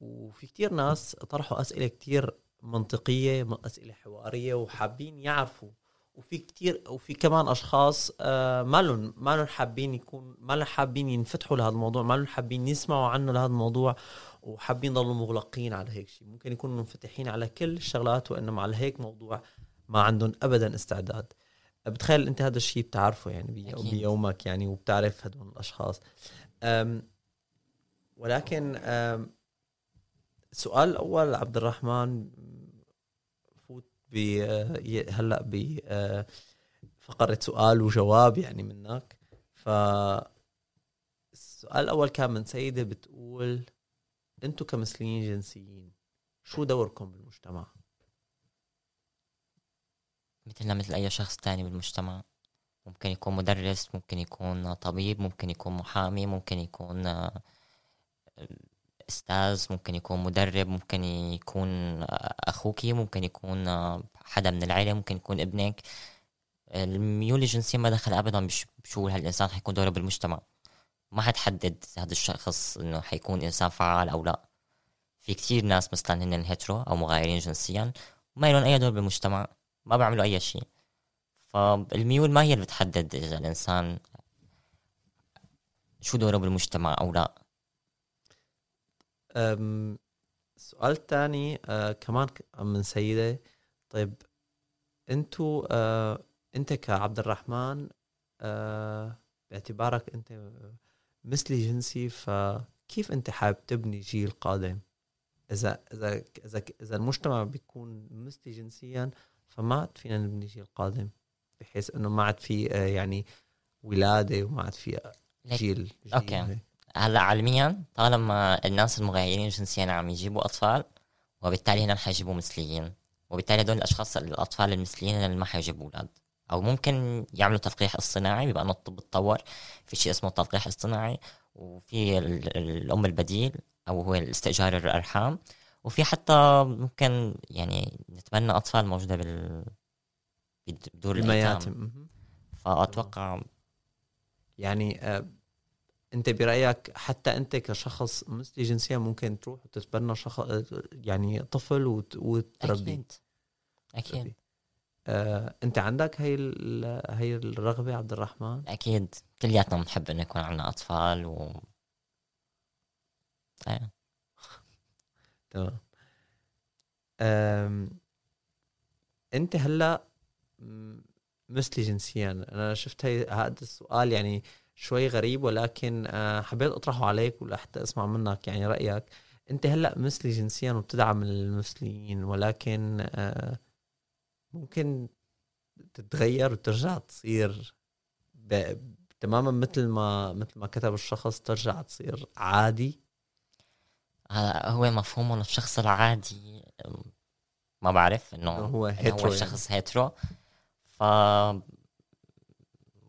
وفي كتير ناس طرحوا أسئلة كتير منطقية أسئلة حوارية وحابين يعرفوا. وفي كتير وفي كمان أشخاص ما لهم ما لهم حابين يكون ما لهم حابين ينفتحوا لهذا الموضوع ما لهم حابين يسمعوا عنه لهذا الموضوع وحابين يضلوا مغلقين على هيك شيء. ممكن يكونوا منفتحين على كل الشغلات وإنما على هيك موضوع ما عندهم ابدا استعداد. بتخيل انت هذا الشيء بتعرفه يعني بيومك يعني وبتعرف هدول الأشخاص. أم ولكن أم السؤال الأول عبد الرحمن فوت ب هلأ ب فقرة سؤال وجواب يعني منك. ف السؤال الأول كان من سيدة بتقول أنتم كمثليين جنسيين شو دوركم بالمجتمع؟ مثلنا مثل أي شخص تاني بالمجتمع. ممكن يكون مدرس ممكن يكون طبيب ممكن يكون محامي ممكن يكون آه، أستاذ ممكن يكون مدرب ممكن يكون آه، أخوك ممكن يكون آه، حدا من العيلة ممكن يكون ابنك. الميول الجنسية ما دخل ابدا بشو هالانسان حيكون دوره بالمجتمع. ما حتحدد هذا الشخص إنه حيكون إنسان فعال أو لا. في كتير ناس مثلا هن hetero أو مغايرين جنسيا وما لهم أي دور بالمجتمع. ما بعملوا أي شيء. فالميول ما هي اللي بتحدد إذا الإنسان شو دوره بالمجتمع أو لا. السؤال الثاني أه كمان من سيدة. طيب أنتو أه أنت كعبد الرحمن أه باعتبارك أنت مثلي جنسي فكيف أنت حابب تبني جيل قادم؟ إذا إذا إذا إذا المجتمع بيكون مثلي جنسيا فما عاد فينا نبني جيل قادم بحيث إنه ما عاد في آه، يعني ولادة وما عاد في جيل, أوكي. هلأ علميا طالما الناس المغايرين جنسيا عم يجيبوا أطفال وبالتالي هنا حيجيبوا مثليين. وبالتالي هدول الأشخاص الأطفال المثليين اللي ما حيجيبوا أولاد. أو ممكن يعملوا تلقيح اصطناعي بما انه الطب تطور في شيء اسمه تلقيح اصطناعي وفي الأم البديل أو هو استئجار الأرحام. وفي حتى ممكن يعني نتبنى أطفال موجودة بال بدور المياتم فأتوقع يعني آه، أنت برأيك حتى أنت كشخص مثلي جنسيا ممكن تروح وتتبنى شخص يعني طفل وتربي. أكيد. أكيد. آه، أنت عندك هي هي الرغبة عبد الرحمن؟ أكيد. كلياتنا بنحب إنه يكون عندنا أطفال و إيه تمام. أنت هلأ مثلي جنسيا. أنا شفت هي هذا السؤال يعني شوي غريب ولكن آه، حبيت أطرحه عليك ولحتى أسمع منك يعني رأيك. أنت هلأ مثلي جنسيا وبتدعم المثليين ولكن آه، ممكن تتغير وترجع تصير تماما مثل ما مثل ما كتب الشخص ترجع تصير عادي؟ هلا هو مفهوم إنه الشخص العادي ما بعرف إنه هو hetero هو شخص يعني. hetero ف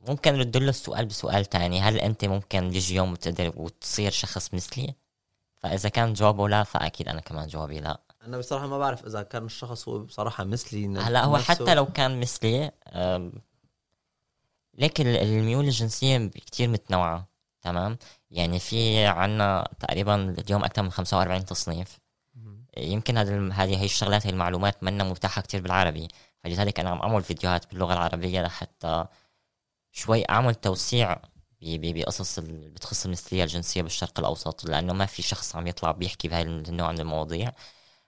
ممكن نرد له السؤال بسؤال تاني. هل أنت ممكن يجي يوم وتقدر وتصير شخص مثلي؟ فإذا كان جوابه لا فأكيد أنا كمان جوابي لا. أنا بصراحة ما بعرف إذا كان الشخص هو بصراحة مثلي هلا هو حتى لو كان مثلي لكن الميول الجنسية كتير متنوعة تمام؟ يعني في عنا تقريبا اليوم أكثر من 45 تصنيف. يمكن هذه هذه هي الشغلات هي المعلومات منا متاحة كتير بالعربي. فلذلك أنا عم أعمل فيديوهات باللغة العربية لحتى شوي أعمل توسيع بقصص اللي بتخص المثلية الجنسية بالشرق الأوسط لأنه ما في شخص عم يطلع بيحكي بهاي النوع من المواضيع.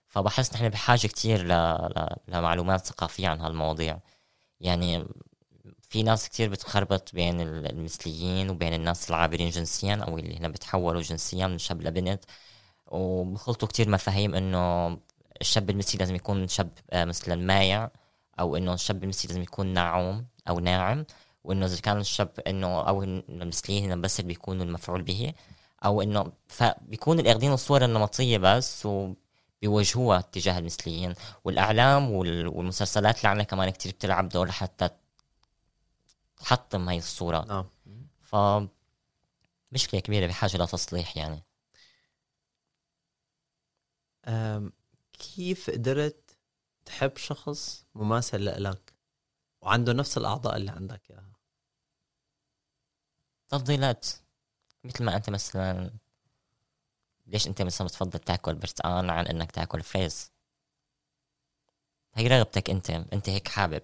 فبحس نحن بحاجة ل... ل... لمعلومات ثقافية عن هالمواضيع. يعني في ناس كتير بتخربط بين المثليين وبين الناس العابرين جنسيا أو اللي هنا بتحولوا جنسيا من شاب لبنت. وبخلطوا كتير مفاهيم إنه الشاب المثلي لازم يكون شاب آه، مثلا مايع أو إنه الشاب المثلي لازم يكون ناعم أو ناعم. وإنه إذا كان الشاب إنه أو المثليين هنا بس اللي بيكونوا المفعول به أو إنه فبيكونوا اخذين الصورة النمطية بس وبيوجهوها تجاه المثليين. والأعلام والمسلسلات اللي عندنا كمان كتير بتلعب دور حتى تحطم هاي الصورة. نعم. ف مشكلة كبيرة بحاجة لتصليح يعني. كيف قدرت تحب شخص مماثل لك وعنده نفس الأعضاء اللي عندك إياها؟ تفضيلات. مثل ما أنت مثلا ليش أنت مثلا بتفضل تأكل برتقان عن إنك تأكل فريز؟ هي رغبتك أنت أنت هيك حابب.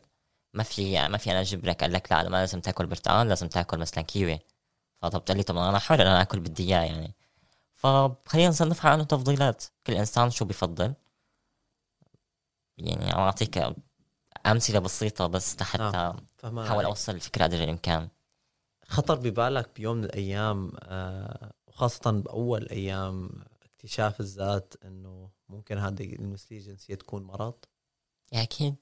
ما في ما في أنا اجبرك قال لك لا ما لازم تأكل برتقال لازم تأكل مثلا كيوي. فطب لي طب أنا حر أنا آكل بدي إياه يعني. فخلينا نصنفها عنه تفضيلات. كل إنسان شو بفضل يعني أنا أعطيك أمثلة بسيطة بس حتى آه. أحاول أوصل الفكرة قدر الامكان خطر ببالك بيوم من الأيام آه وخاصة بأول أيام اكتشاف الذات إنه ممكن هذه المثلية الجنسية تكون مرض؟ أكيد.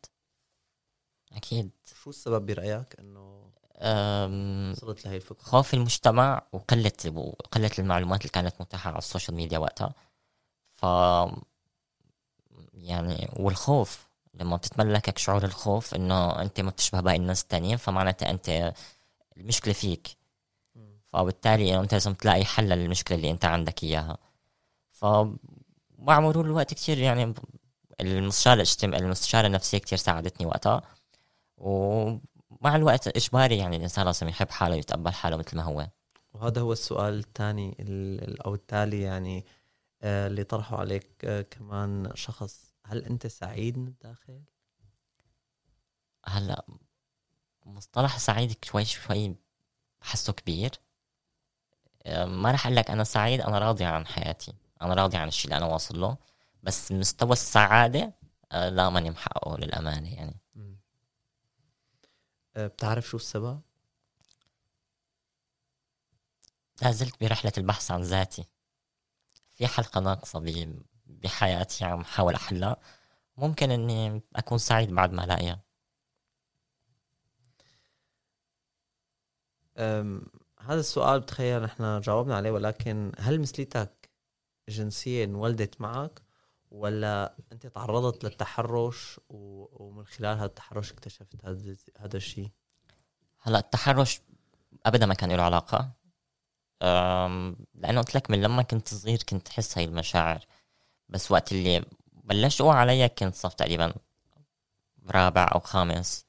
أكيد. شو السبب برأيك إنه وصلت لهي الفكرة؟ خوف المجتمع وقلة وقله المعلومات اللي كانت متاحة على ال social media وقتها. ف يعني والخوف لما بتتملكك شعور الخوف إنه أنت ما بتشبه باقي الناس التانيين فمعناتها أنت المشكلة فيك. فبالتالي أنت لازم تلاقي حل للمشكلة اللي أنت عندك إياها. ف مع مرور الوقت كثير يعني المستشارة الاجتماع المستشارة النفسية كثير ساعدتني وقتها. ومع الوقت إجباري يعني الإنسان لازم يحب حاله ويتقبل حاله مثل ما هو؟ وهذا هو السؤال الثاني أو التالي يعني آه، اللي طرحه عليك آه، كمان شخص. هل أنت سعيد من الداخل؟ هلأ مصطلح سعيد شوي شوي بحسه كبير. آه، ما رح أقول لك أنا سعيد أنا راضي عن حياتي أنا راضي عن الشيء اللي أنا واصل له. بس مستوى السعادة لا ماني محققه للأمانة يعني. بتعرف شو السبب؟ لا زلت برحلة البحث عن ذاتي. في حلقة ناقصة بحياتي عم حاول أحلها. ممكن إني أكون سعيد بعد ما ألاقيها. هذا السؤال بتخيل نحن جاوبنا عليه ولكن هل مثليتك جنسيا انولدت معك؟ ولا أنت تعرضت للتحرش ومن خلال هذا التحرش اكتشفت هذا هذا الشيء؟ هلا التحرش أبدا ما كان له علاقة. لأنه قلت لك من لما كنت صغير كنت أحس هاي المشاعر. بس وقت اللي بلشت اوعى علي كنت صف تقريبا رابع أو خامس.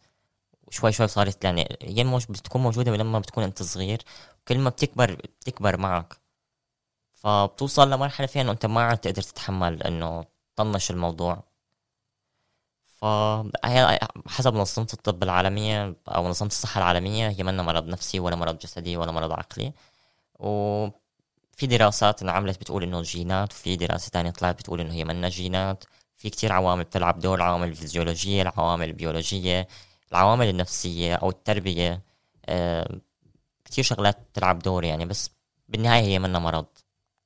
وشوي شوي صارت يعني هي مش بتكون موجودة لما بتكون أنت صغير. كل ما بتكبر بتكبر معك. فبتوصل لمرحلة فيها إنه أنت ما عاد تقدر تتحمل إنه طنش الموضوع. ف حسب منظمة الطب العالمية أو منظمة الصحة العالمية هي منا مرض نفسي ولا مرض جسدي ولا مرض عقلي. وفي دراسات انعملت بتقول إنه جينات وفي دراسة تانية طلعت بتقول إنه هي منا جينات. في كتير عوامل بتلعب دور العوامل الفيزيولوجية العوامل البيولوجية العوامل النفسية أو التربية. آه، كتير شغلات بتلعب دور يعني بس بالنهاية هي منا مرض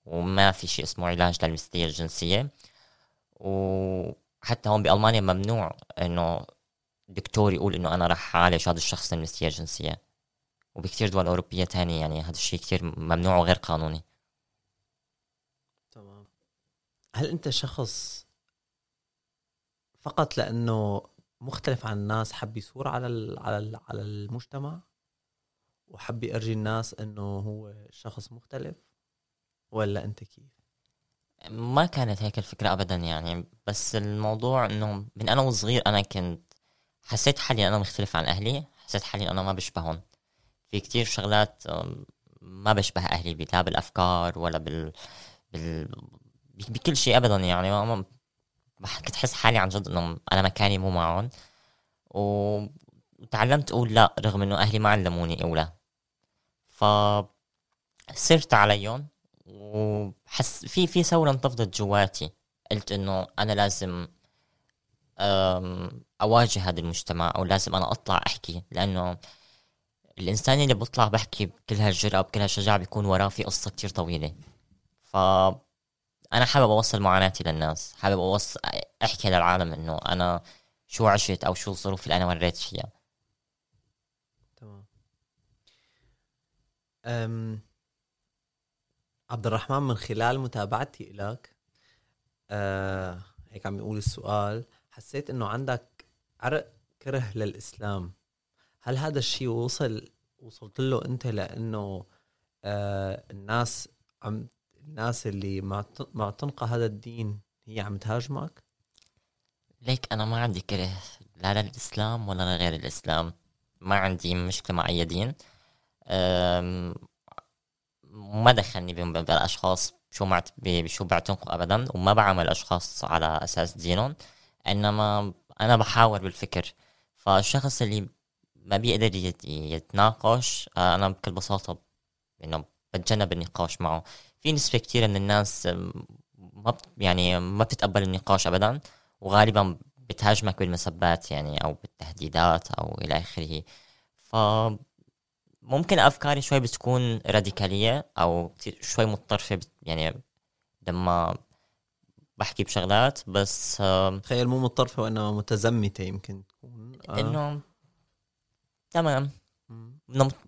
وما في شيء اسمه علاج للمثلية الجنسية. وحتى هون بألمانيا ممنوع إنه دكتور يقول إنه أنا راح أعالج هذا الشخص المثلية الجنسية وبكتير دول أوروبية تانية يعني هذا الشيء كتير ممنوع وغير قانوني. تمام. هل أنت شخص فقط لأنه مختلف عن الناس حب يثور على على على المجتمع؟ وحب يرجي الناس إنه هو شخص مختلف؟ ولا أنت كيف؟ ما كانت هيك الفكرة ابدا يعني بس الموضوع إنه من أنا وصغير أنا كنت حسيت حالي أنا مختلف عن أهلي حسيت حالي أنا ما بشبههم في كتير شغلات ما بشبه أهلي لا بالأفكار ولا بال, بال... بكل شيء ابدا يعني. ما كنت أحس حالي عن جد إنه أنا مكاني مو معهم. وتعلمت أقول لا رغم إنه أهلي ما علموني ف صرت عليهم. وحس في في ثورة انتفضت جواتي. قلت إنه أنا لازم أواجه هذا المجتمع أو لازم أنا أطلع أحكي. لأنه الإنسان اللي بيطلع بحكي بكل هالجرأة بكل هالشجاعة بيكون وراه في قصة كتير طويلة. ف أنا حابب أوصل معاناتي للناس. حابب اوصل أحكي للعالم إنه أنا شو عشت أو شو الظروف اللي أنا مريت فيها. تمام. عبد الرحمن من خلال متابعتي لك أه هيك عم يقول السؤال حسيت إنه عندك عرق كره للإسلام. هل هذا الشيء وصل وصلت له أنت لأنه آه الناس عم الناس اللي ما ما تنقى هذا الدين هي عم تهاجمك؟ ليك أنا ما عندي كره لا للإسلام ولا لغير الإسلام. ما عندي مشكلة مع أي دين. ما دخلني بالاشخاص شو معت شو بيعتنقوا ابدا وما بعمل أشخاص على أساس دينهم إنما أنا بحاول بالفكر. فالشخص اللي ما بيقدر يتناقش آه، أنا بكل بساطة إنه بتجنب النقاش معه. في نسبة كتيرة من الناس ما يعني ما بتتقبل النقاش أبدا وغالبا بتهاجمك بالمسبات يعني أو بالتهديدات أو إلى آخره. ف ممكن أفكاري شوي بتكون راديكالية أو شوي متطرفة يعني لما بحكي بشغلات بس تخيل مو متطرفة وإنما متزمتة يمكن تكون آه. إنه تمام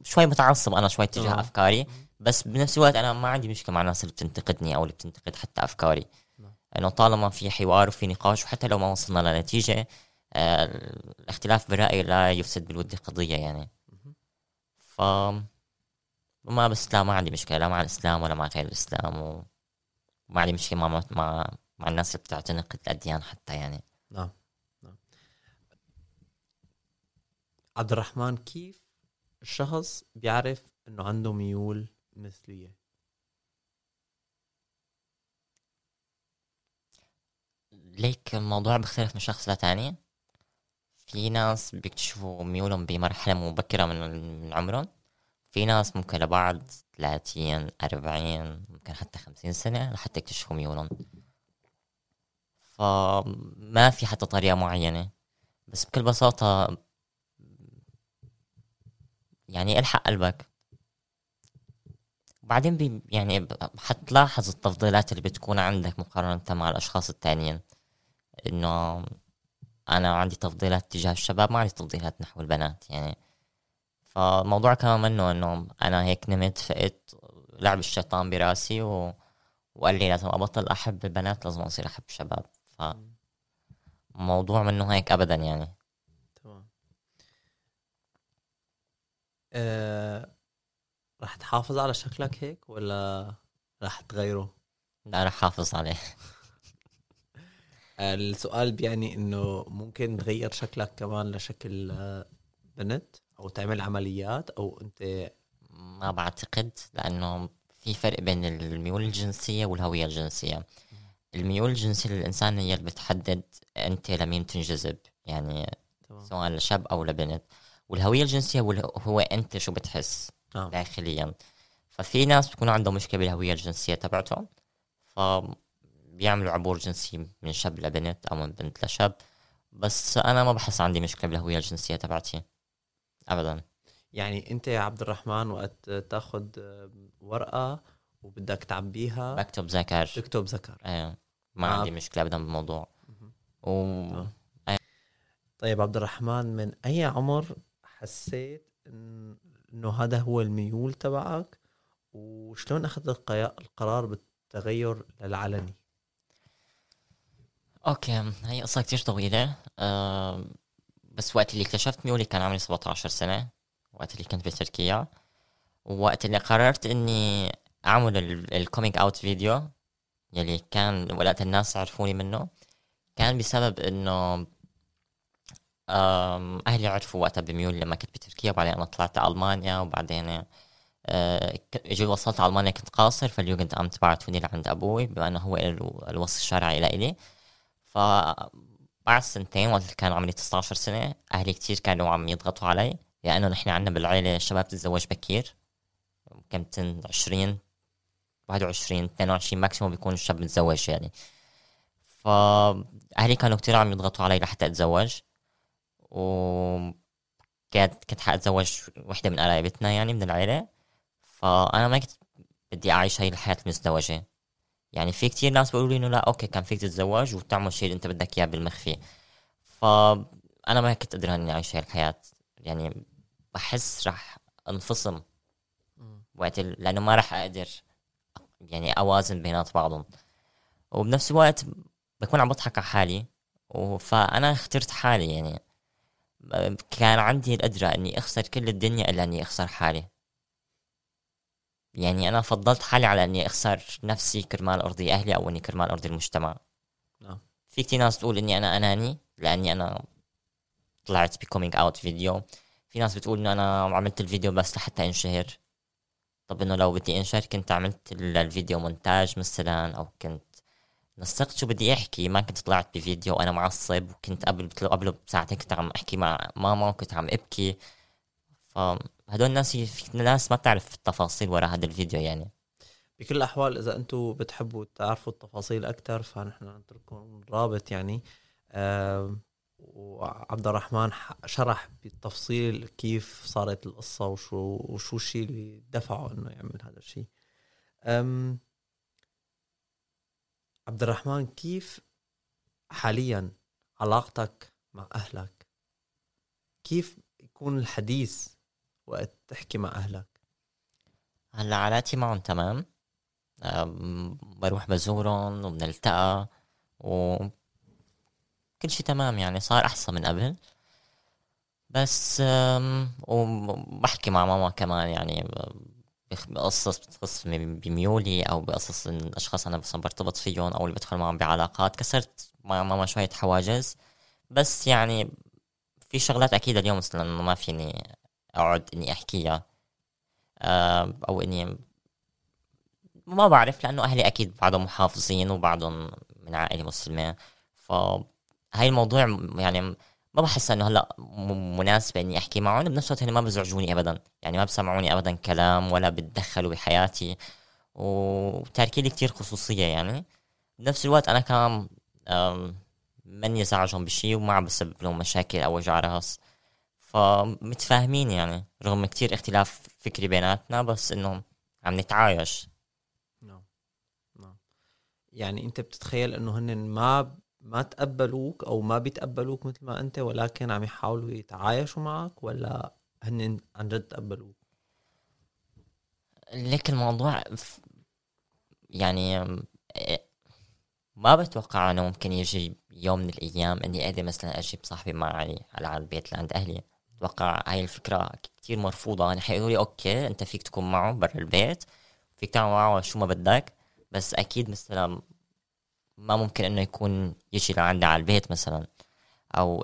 شوي متعصب أنا شوي تجاه آه. أفكاري بس بنفس الوقت أنا ما عندي مشكلة مع الناس اللي بتنتقدني أو اللي بتنتقد حتى أفكاري نعم. إنه طالما في حوار وفي نقاش وحتى لو ما وصلنا لنتيجة آه الاختلاف بالراي لا يفسد بالود قضية يعني ف ما بس لا ما عندي مشكلة لا مع الإسلام ولا مع غير الإسلام وما عندي مشكلة مع مع مع الناس اللي بتعتنق الأديان حتى يعني. نعم نعم. عبد الرحمن كيف الشخص بيعرف إنه عنده ميول مثلية؟ ليك الموضوع بيختلف من شخص لتاني؟ في ناس بيكتشفوا ميولهم بمرحلة مبكرة من عمرهم. في ناس ممكن لبعد ثلاثين أربعين ممكن حتى خمسين سنة لحتى يكتشفوا ميولهم. فما في حتى طريقة معينة. بس بكل بساطة يعني الحق قلبك. بعدين بي يعني حتلاحظ التفضيلات اللي بتكون عندك مقارنة مع الأشخاص التانيين. إنه أنا عندي تفضيلات تجاه الشباب ما عندي تفضيلات نحو البنات يعني. فالموضوع كمان منه إنه أنا هيك نمت فقت لعب الشيطان براسي و... وقال لي لازم أبطل أحب البنات لازم أصير أحب الشباب. فموضوع منه هيك ابدا يعني. تمام. أه... رح تحافظ على شكلك هيك ولا رح تغيره؟ لا رح حافظ عليه. السؤال بيعني إنه ممكن تغير شكلك كمان لشكل آه، بنت أو تعمل عمليات أو أنت ما بعتقد لأنه في فرق بين الميول الجنسية والهوية الجنسية الميول الجنسية للإنسان هي اللي بتحدد أنت لمين تنجذب يعني طبعا. سواء لشاب أو لبنت والهوية الجنسية هو أنت شو بتحس آه. داخليا ففي ناس بتكون عندهم مشكلة بالهوية الجنسية تبعتهم ف بيعملوا عبور جنسي من شاب لبنت أو من بنت لشاب بس أنا ما بحس عندي مشكلة بالهوية الجنسية تبعتي. ابدا. يعني أنت يا عبد الرحمن وقت تاخذ ورقة وبدك تعبيها. بكتب ذكر. تكتب ذكر. إيه ما آه. عندي مشكلة ابدا بالموضوع. و... آه. طيب عبد الرحمن من أي عمر حسيت إنه هذا هو الميول تبعك؟ وشلون أخذت القرار بالتغير للعلني؟ Okay هي قصة كتير طويلة. أه بس وقت اللي اكتشفت ميولي كان عمري 17 سنة وقت اللي كنت بتركيا. ووقت اللي قررت إني أعمل ال coming out video يلي كان وقت الناس عرفوني منه. كان بسبب إنه أهلي عرفوا وقتها بميولي لما كنت بتركيا. وبعدين أنا طلعت على ألمانيا وبعدين آه، أجي وصلت على ألمانيا كنت قاصر فال Jugendamt بعتوني لعند أبوي بما إنه هو الوصي الشرعي لإلي. فبعد سنتين وقت كان عمري 19 سنة أهلي كتير كانوا عم يضغطوا علي لأنه نحن عندنا بالعيلة الشباب تتزوج بكير كم سن 20 21 22 ماكسيموم بيكون الشاب متزوج يعني. فأهلي كانوا كتير عم يضغطوا علي لحتى أتزوج و كنت كنت حأتزوج وحدة من قرايبتنا يعني من العيلة. فأنا ما كنت بدي أعيش هاي الحياة المزدوجة. يعني في كتير ناس بيقولوا لي إنه لا أوكي كان فيك تتزوج وتعمل الشيء اللي أنت بدك إياه بالمخفي. فانا ما كنت قادر إني أعيش هاي الحياة. يعني بحس رح انفصم وقت لأنه ما رح أقدر يعني أوازن بينات بعضهم. وبنفس الوقت بكون عم بضحك على حالي فأنا اخترت حالي يعني. كان عندي القدرة إني أخسر كل الدنيا إلا إني أخسر حالي. يعني أنا فضلت حالي على إني أخسر نفسي كرمال أرضي أهلي أو إني كرمال أرضي المجتمع. نعم. في كتير ناس تقول إني أنا أناني لأني أنا طلعت ب coming out video في ناس بتقول إنه أنا عملت الفيديو بس لحتى أنشهر. طب إنه لو بدي أنشهر كنت عملت الفيديو مونتاج مثلا أو كنت نسقت شو بدي أحكي. ما كنت طلعت بفيديو وأنا معصب وكنت قبل قبله بساعتين كنت عم أحكي مع ماما وكنت عم أبكي. فهدول الناس في ناس ما بتعرف التفاصيل وراء هذا الفيديو يعني. بكل الاحوال إذا أنتم بتحبوا تعرفوا التفاصيل أكثر فنحن نترككم رابط يعني وعبد الرحمن شرح بالتفصيل كيف صارت القصة وشو وشو الشيء اللي دفعه إنه يعمل هذا الشيء عبد الرحمن كيف حاليا علاقتك مع أهلك؟ كيف يكون الحديث وقت تحكي مع أهلك. هلا علاقتي معهم تمام. بروح بزورهم وبنلتقى و كل شي تمام يعني صار أحسن من قبل. بس وبحكي مع ماما كمان يعني بقصص بتخص بميولي أو بقصص الأشخاص أنا بس برتبط فيهم أو اللي بدخل معهم بعلاقات. كسرت مع ماما شوية حواجز. بس يعني في شغلات أكيد اليوم مثلا ما فيني أقعد إني أحكيها أو إني ما بعرف لأنه أهلي أكيد بعضهم محافظين وبعضهم من عائلة مسلمة. فهاي الموضوع يعني ما بحس إنه هلأ مناسبه إني أحكي معهم بنفس الوقت ما بزعجوني ابدا. يعني ما بسمعوني ابدا كلام ولا بتدخلوا بحياتي. وتاركين لي كتير خصوصية يعني. بنفس الوقت أنا كمان ماني زعجهم بشي وما عم بسبب لهم مشاكل أو وجع رأس. فمتفاهمين يعني. رغم كتير اختلاف فكري بيناتنا بس انه عم نتعايش. نعم. نعم. يعني أنت بتتخيل إنه هن ما ما تقبلوك أو ما بيتقبلوك مثل ما أنت ولكن عم يحاولوا يتعايشوا معك ولا هن عن جد تقبلوك؟ لك الموضوع يعني إيه، ما بتوقع إنه ممكن يجي يوم من الأيام إني أقدر مثلا أجيب صاحبي معي على البيت لعند أهلي. أتوقع هاي الفكرة كتير مرفوضة. أنا حيقولوا لي أوكي أنت فيك تكون معه برا البيت فيك تعمل معه شو ما بدك بس أكيد مثلا ما ممكن إنه يكون يجي لعندي على البيت مثلا. أو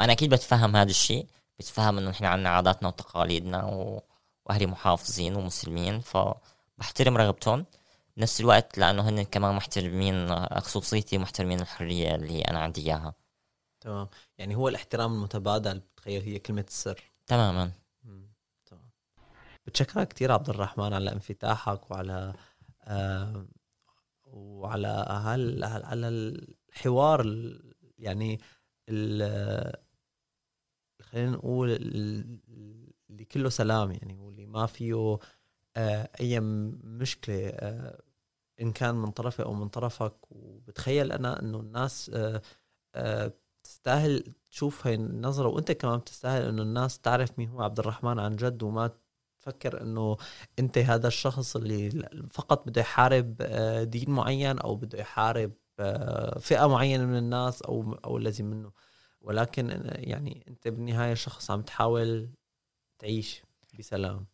أنا أكيد بتفهم هذا الشيء بتفهم إنه نحن عنا عاداتنا وتقاليدنا و... وأهلي محافظين ومسلمين فبحترم رغبتهم. بنفس الوقت لأنه هن كمان محترمين خصوصيتي ومحترمين الحرية اللي أنا عندي إياها. تمام. يعني هو الاحترام المتبادل بتخيل هي كلمة السر تماما. تمام. بتشكرك كثير عبد الرحمن على انفتاحك وعلى آه وعلى هال على الحوار ال- يعني ال- خلينا نقول ال- اللي كله سلام يعني واللي ما فيه آه أي مشكلة آه إن كان من طرفي أو من طرفك. وبتخيل أنا إنه الناس آه آه تستاهل تشوف هاي النظرة وأنت كمان بتستاهل إنه الناس تعرف مين هو عبد الرحمن عن جد وما تفكر إنه أنت هذا الشخص اللي فقط بده يحارب آه، دين معين أو بده يحارب آه، فئة معينة من الناس أو أو الذي منه. ولكن يعني أنت بالنهاية شخص عم تحاول تعيش بسلام.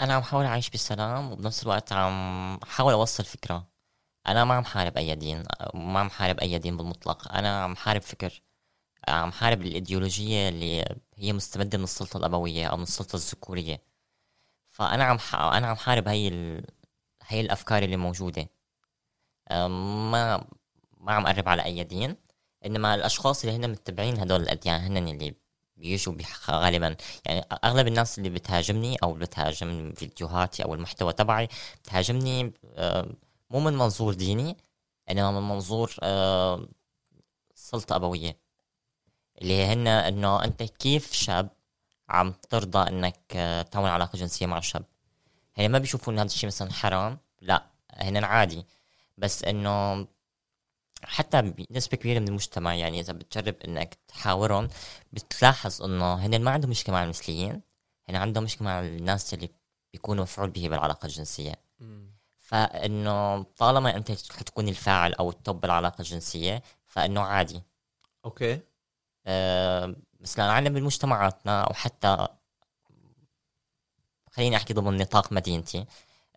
أنا عم حاول أعيش بسلام وبنفس الوقت عم حاول أوصل فكرة. أنا ما عم حارب أي دين ما عم حارب أي دين بالمطلق. أنا عم حارب فكر. عم حارب الإيديولوجية اللي هي مستمده من السلطة الأبوية أو من السلطة الذكورية. فأنا عم ح... أنا عم حارب هي ال... هي الأفكار اللي موجودة. أم، ما ما عم قرب على أي دين إنما الأشخاص اللي هن متبعين هدول الاديان هن اللي بيجوا غالبا يعني أغلب الناس اللي بتهاجمني أو بتهاجم فيديوهاتي أو المحتوى تبعي بتهاجمني مو من منظور ديني إنما من منظور سلطة أبوية. اللي هن إنه أنت كيف شاب عم ترضى إنك آه، تعمل علاقة جنسية مع شاب؟ هن ما بيشوفوا إن هذا الشيء مثلا حرام لا هن عادي. بس إنه حتى بنسبة كبيرة من المجتمع يعني إذا بتجرب إنك تحاورهم بتلاحظ إنه هن ما عندهم مشكلة مع المثليين هن عندهم مشكلة مع الناس اللي بيكونوا مفعول به بالعلاقة الجنسية. فإنه طالما أنت حتكون الفاعل أو ال top بالعلاقة الجنسية فإنه عادي. okay. أه مثلا عندنا بمجتمعاتنا أو حتى خليني أحكي ضمن نطاق مدينتي.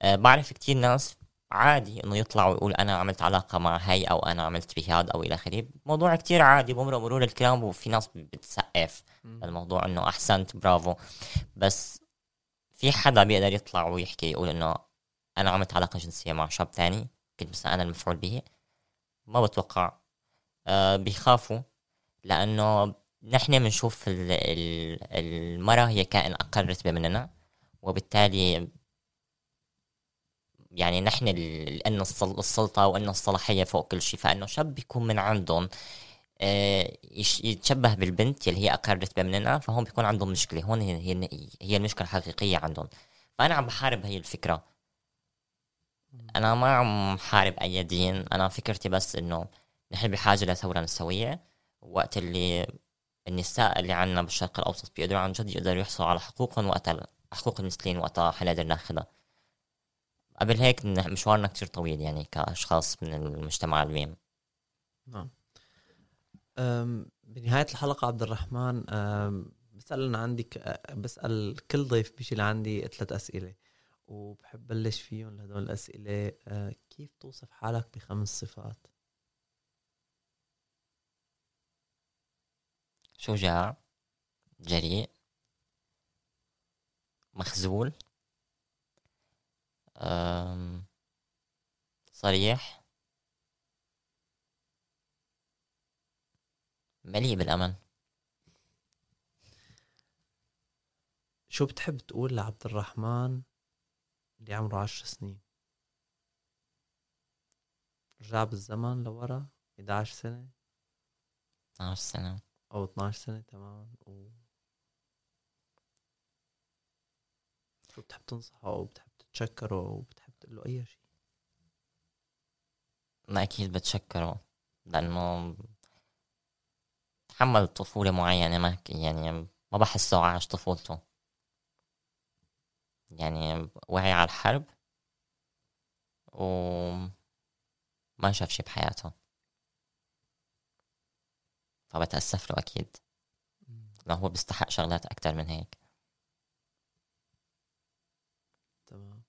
أه بعرف كتير ناس عادي إنه يطلع ويقول أنا عملت علاقة مع هي أو أنا عملت بهاد أو إلى آخره. موضوع كتير عادي بمرق مرور الكرام وفي ناس بتسقف الموضوع إنه أحسنت برافو. بس في حدا بيقدر يطلع ويحكي يقول إنه أنا عملت علاقة جنسية مع شاب تاني كنت مثلا أنا المفعول به. ما بتوقع. آه بيخافوا. لأنه نحن بنشوف ال- ال- المرأة هي كائن أقل رتبة مننا وبالتالي يعني نحن لأن السل- السلطة وأن الصلاحية فوق كل شيء. فإنه شاب بيكون من عندهم آه، يتشبه بالبنت اللي هي أقل رتبة مننا فهون بيكون عندهم مشكلة. هون هي هي, هي المشكلة الحقيقية عندهم. فأنا عم بحارب هي الفكرة. أنا ما عم حارب أي دين. أنا فكرتي بس إنه نحن بحاجة لثورة نسوية وقت اللي النساء اللي عنا بالشرق الأوسط بيقدروا عن جد يقدروا يحصلوا على حقوقهم وقتها حقوق المثليين وقتها حنقدر ناخذها قبل هيك مشوارنا كتير طويل يعني كأشخاص من المجتمع الميم نعم. بنهاية الحلقة عبد الرحمن بسأل أنا عندي بسأل كل ضيف بيجي لعندي ثلاث أسئلة. وبحب بلش فيهم لهدول الأسئلة. أه، كيف توصف حالك بخمس صفات؟ شجاع جريء مخزول صريح. مليء بالأمل شو بتحب تقول لعبد الرحمن اللي عمره عشر سنين؟ رجع بالزمن لورا 11 سنة. 12 سنة. أو 12 سنة تماما و... بتحب تنصحه أو بتحب تتشكره أو بتحب تقول له أي شيء. ما أكيد بتشكره لأنه تحمل طفولة معينة ما يعني ما بحسه عاش طفولته. يعني وعي على الحرب وما شاف شي بحياته. فبتأسف له أكيد. لأنه هو بيستحق شغلات أكتر من هيك. تمام.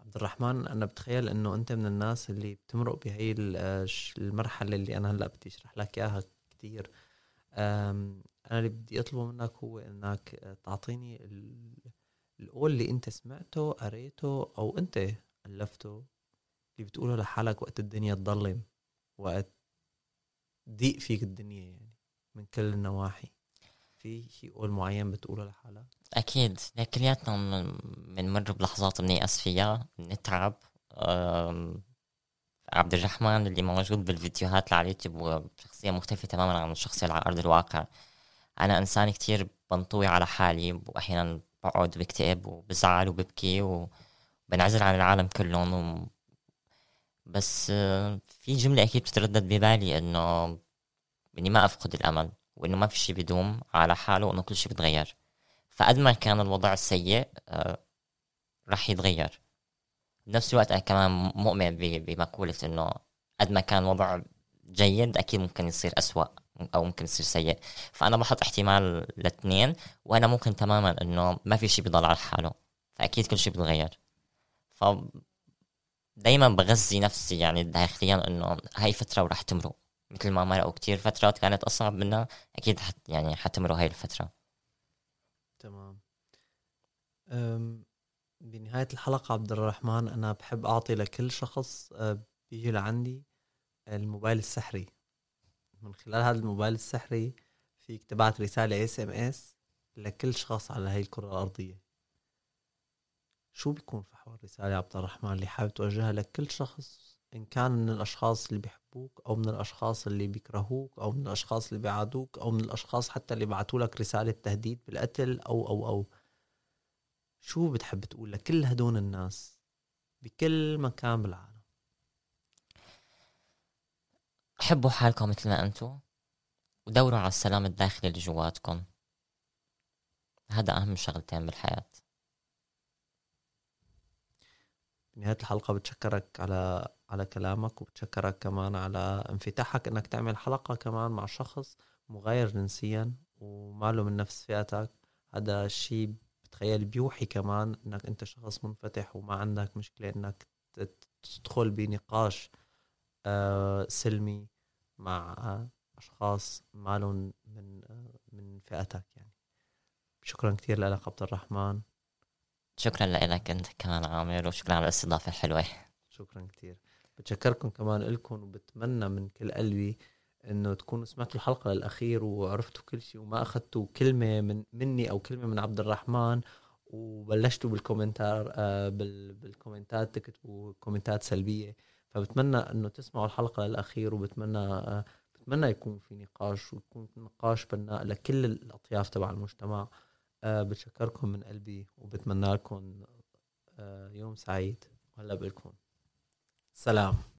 عبد الرحمن أنا بتخيل إنه أنت من الناس اللي بتمرق بهي المرحلة اللي أنا هلأ بدي أشرح لك إياها كتير. أنا اللي بدي أطلبه منك هو إنك تعطيني القول اللي أنت سمعته قريته أو أنت ألفته اللي بتقوله لحالك وقت الدنيا تضلم وقت ضيق فيك الدنيا يعني من كل النواحي. في شيء قول معين بتقوله لحالك؟ أكيد. كلياتنا بنمر بلحظات بنيأس فيها. بنتعب. عبد الرحمن اللي موجود بالفيديوهات اللي على اليوتيوب شخصية مختلفة تماما عن الشخصية على أرض الواقع. أنا إنسان كتير بنطوي على حالي وأحيانا بقعد بكتئب وبزعل وببكي وبنعزل عن العالم كلهم. بس في جملة أكيد بتتردد ببالي إنه إني ما أفقد الأمل وإنه ما في شي بيدوم على حاله وإنه كل شي بتغير. فقد ما كان الوضع السيء آه، راح يتغير. بنفس الوقت أنا كمان مؤمن بمقولة إنه قد ما كان الوضع جيد أكيد ممكن يصير أسوأ أو ممكن يصير سيء. فأنا بحط احتمال الاثنين وأنا ممكن تماما إنه ما في شي بيضل على حاله. فأكيد كل شي بيتغير ف دايما بغذي نفسي يعني داخليا إنه هاي فترة وراح تمرق. مثل ما مرقوا كتير فترات كانت أصعب منها أكيد حت يعني حتمرق هاي الفترة. تمام. بنهاية الحلقة عبد الرحمن أنا بحب أعطي لكل شخص أه، بيجي لعندي الموبايل السحري. من خلال هذا الموبايل السحري فيك تبعت رسالة SMS لكل شخص على هاي الكرة الأرضية. شو بيكون فحوى الرسالة يا عبد الرحمن اللي حابب توجهها لكل شخص إن كان من الأشخاص اللي بيحبوك أو من الأشخاص اللي بيكرهوك أو من الأشخاص اللي بيعادوك أو من الأشخاص حتى اللي بعثوا لك رسالة تهديد بالقتل أو أو أو. شو بتحب تقول لكل هدول الناس بكل مكان بالعالم؟ حبوا حالكم مثل ما أنتم ودوروا على السلام الداخلي اللي جواتكم. هذا أهم شغلتين بالحياة. بنهاية الحلقة بتشكرك على على كلامك وبتشكرك كمان على انفتاحك إنك تعمل حلقة كمان مع شخص مغاير جنسيا وماله من نفس فئتك هذا الشيء بتخيل بيوحي كمان إنك أنت شخص منفتح وما عندك مشكلة إنك تدخل بنقاش آه، سلمي مع أشخاص مالهم من من فئتك يعني. شكرا كثير لك عبد الرحمن. شكرا لك أنت كمان عامر وشكرا على الاستضافة الحلوة. شكرا كثير بتشكركم كمان لكم وبتمنى من كل قلبي إنه تكونوا سمعتوا الحلقة للأخير وعرفتوا كل شيء وما أخذتوا كلمة من مني أو كلمة من عبد الرحمن وبلشتوا بال commentaire آه بالكومنتات تكتبوا كومنتات سلبية. فبتمنى إنه تسمعوا الحلقة للأخير وبتمنى آه بتمنى يكون في نقاش ويكون نقاش بناء لكل الأطياف تبع المجتمع. بتشكركم من قلبي وبتمنى لكم آه يوم سعيد وهلا بلكم سلام.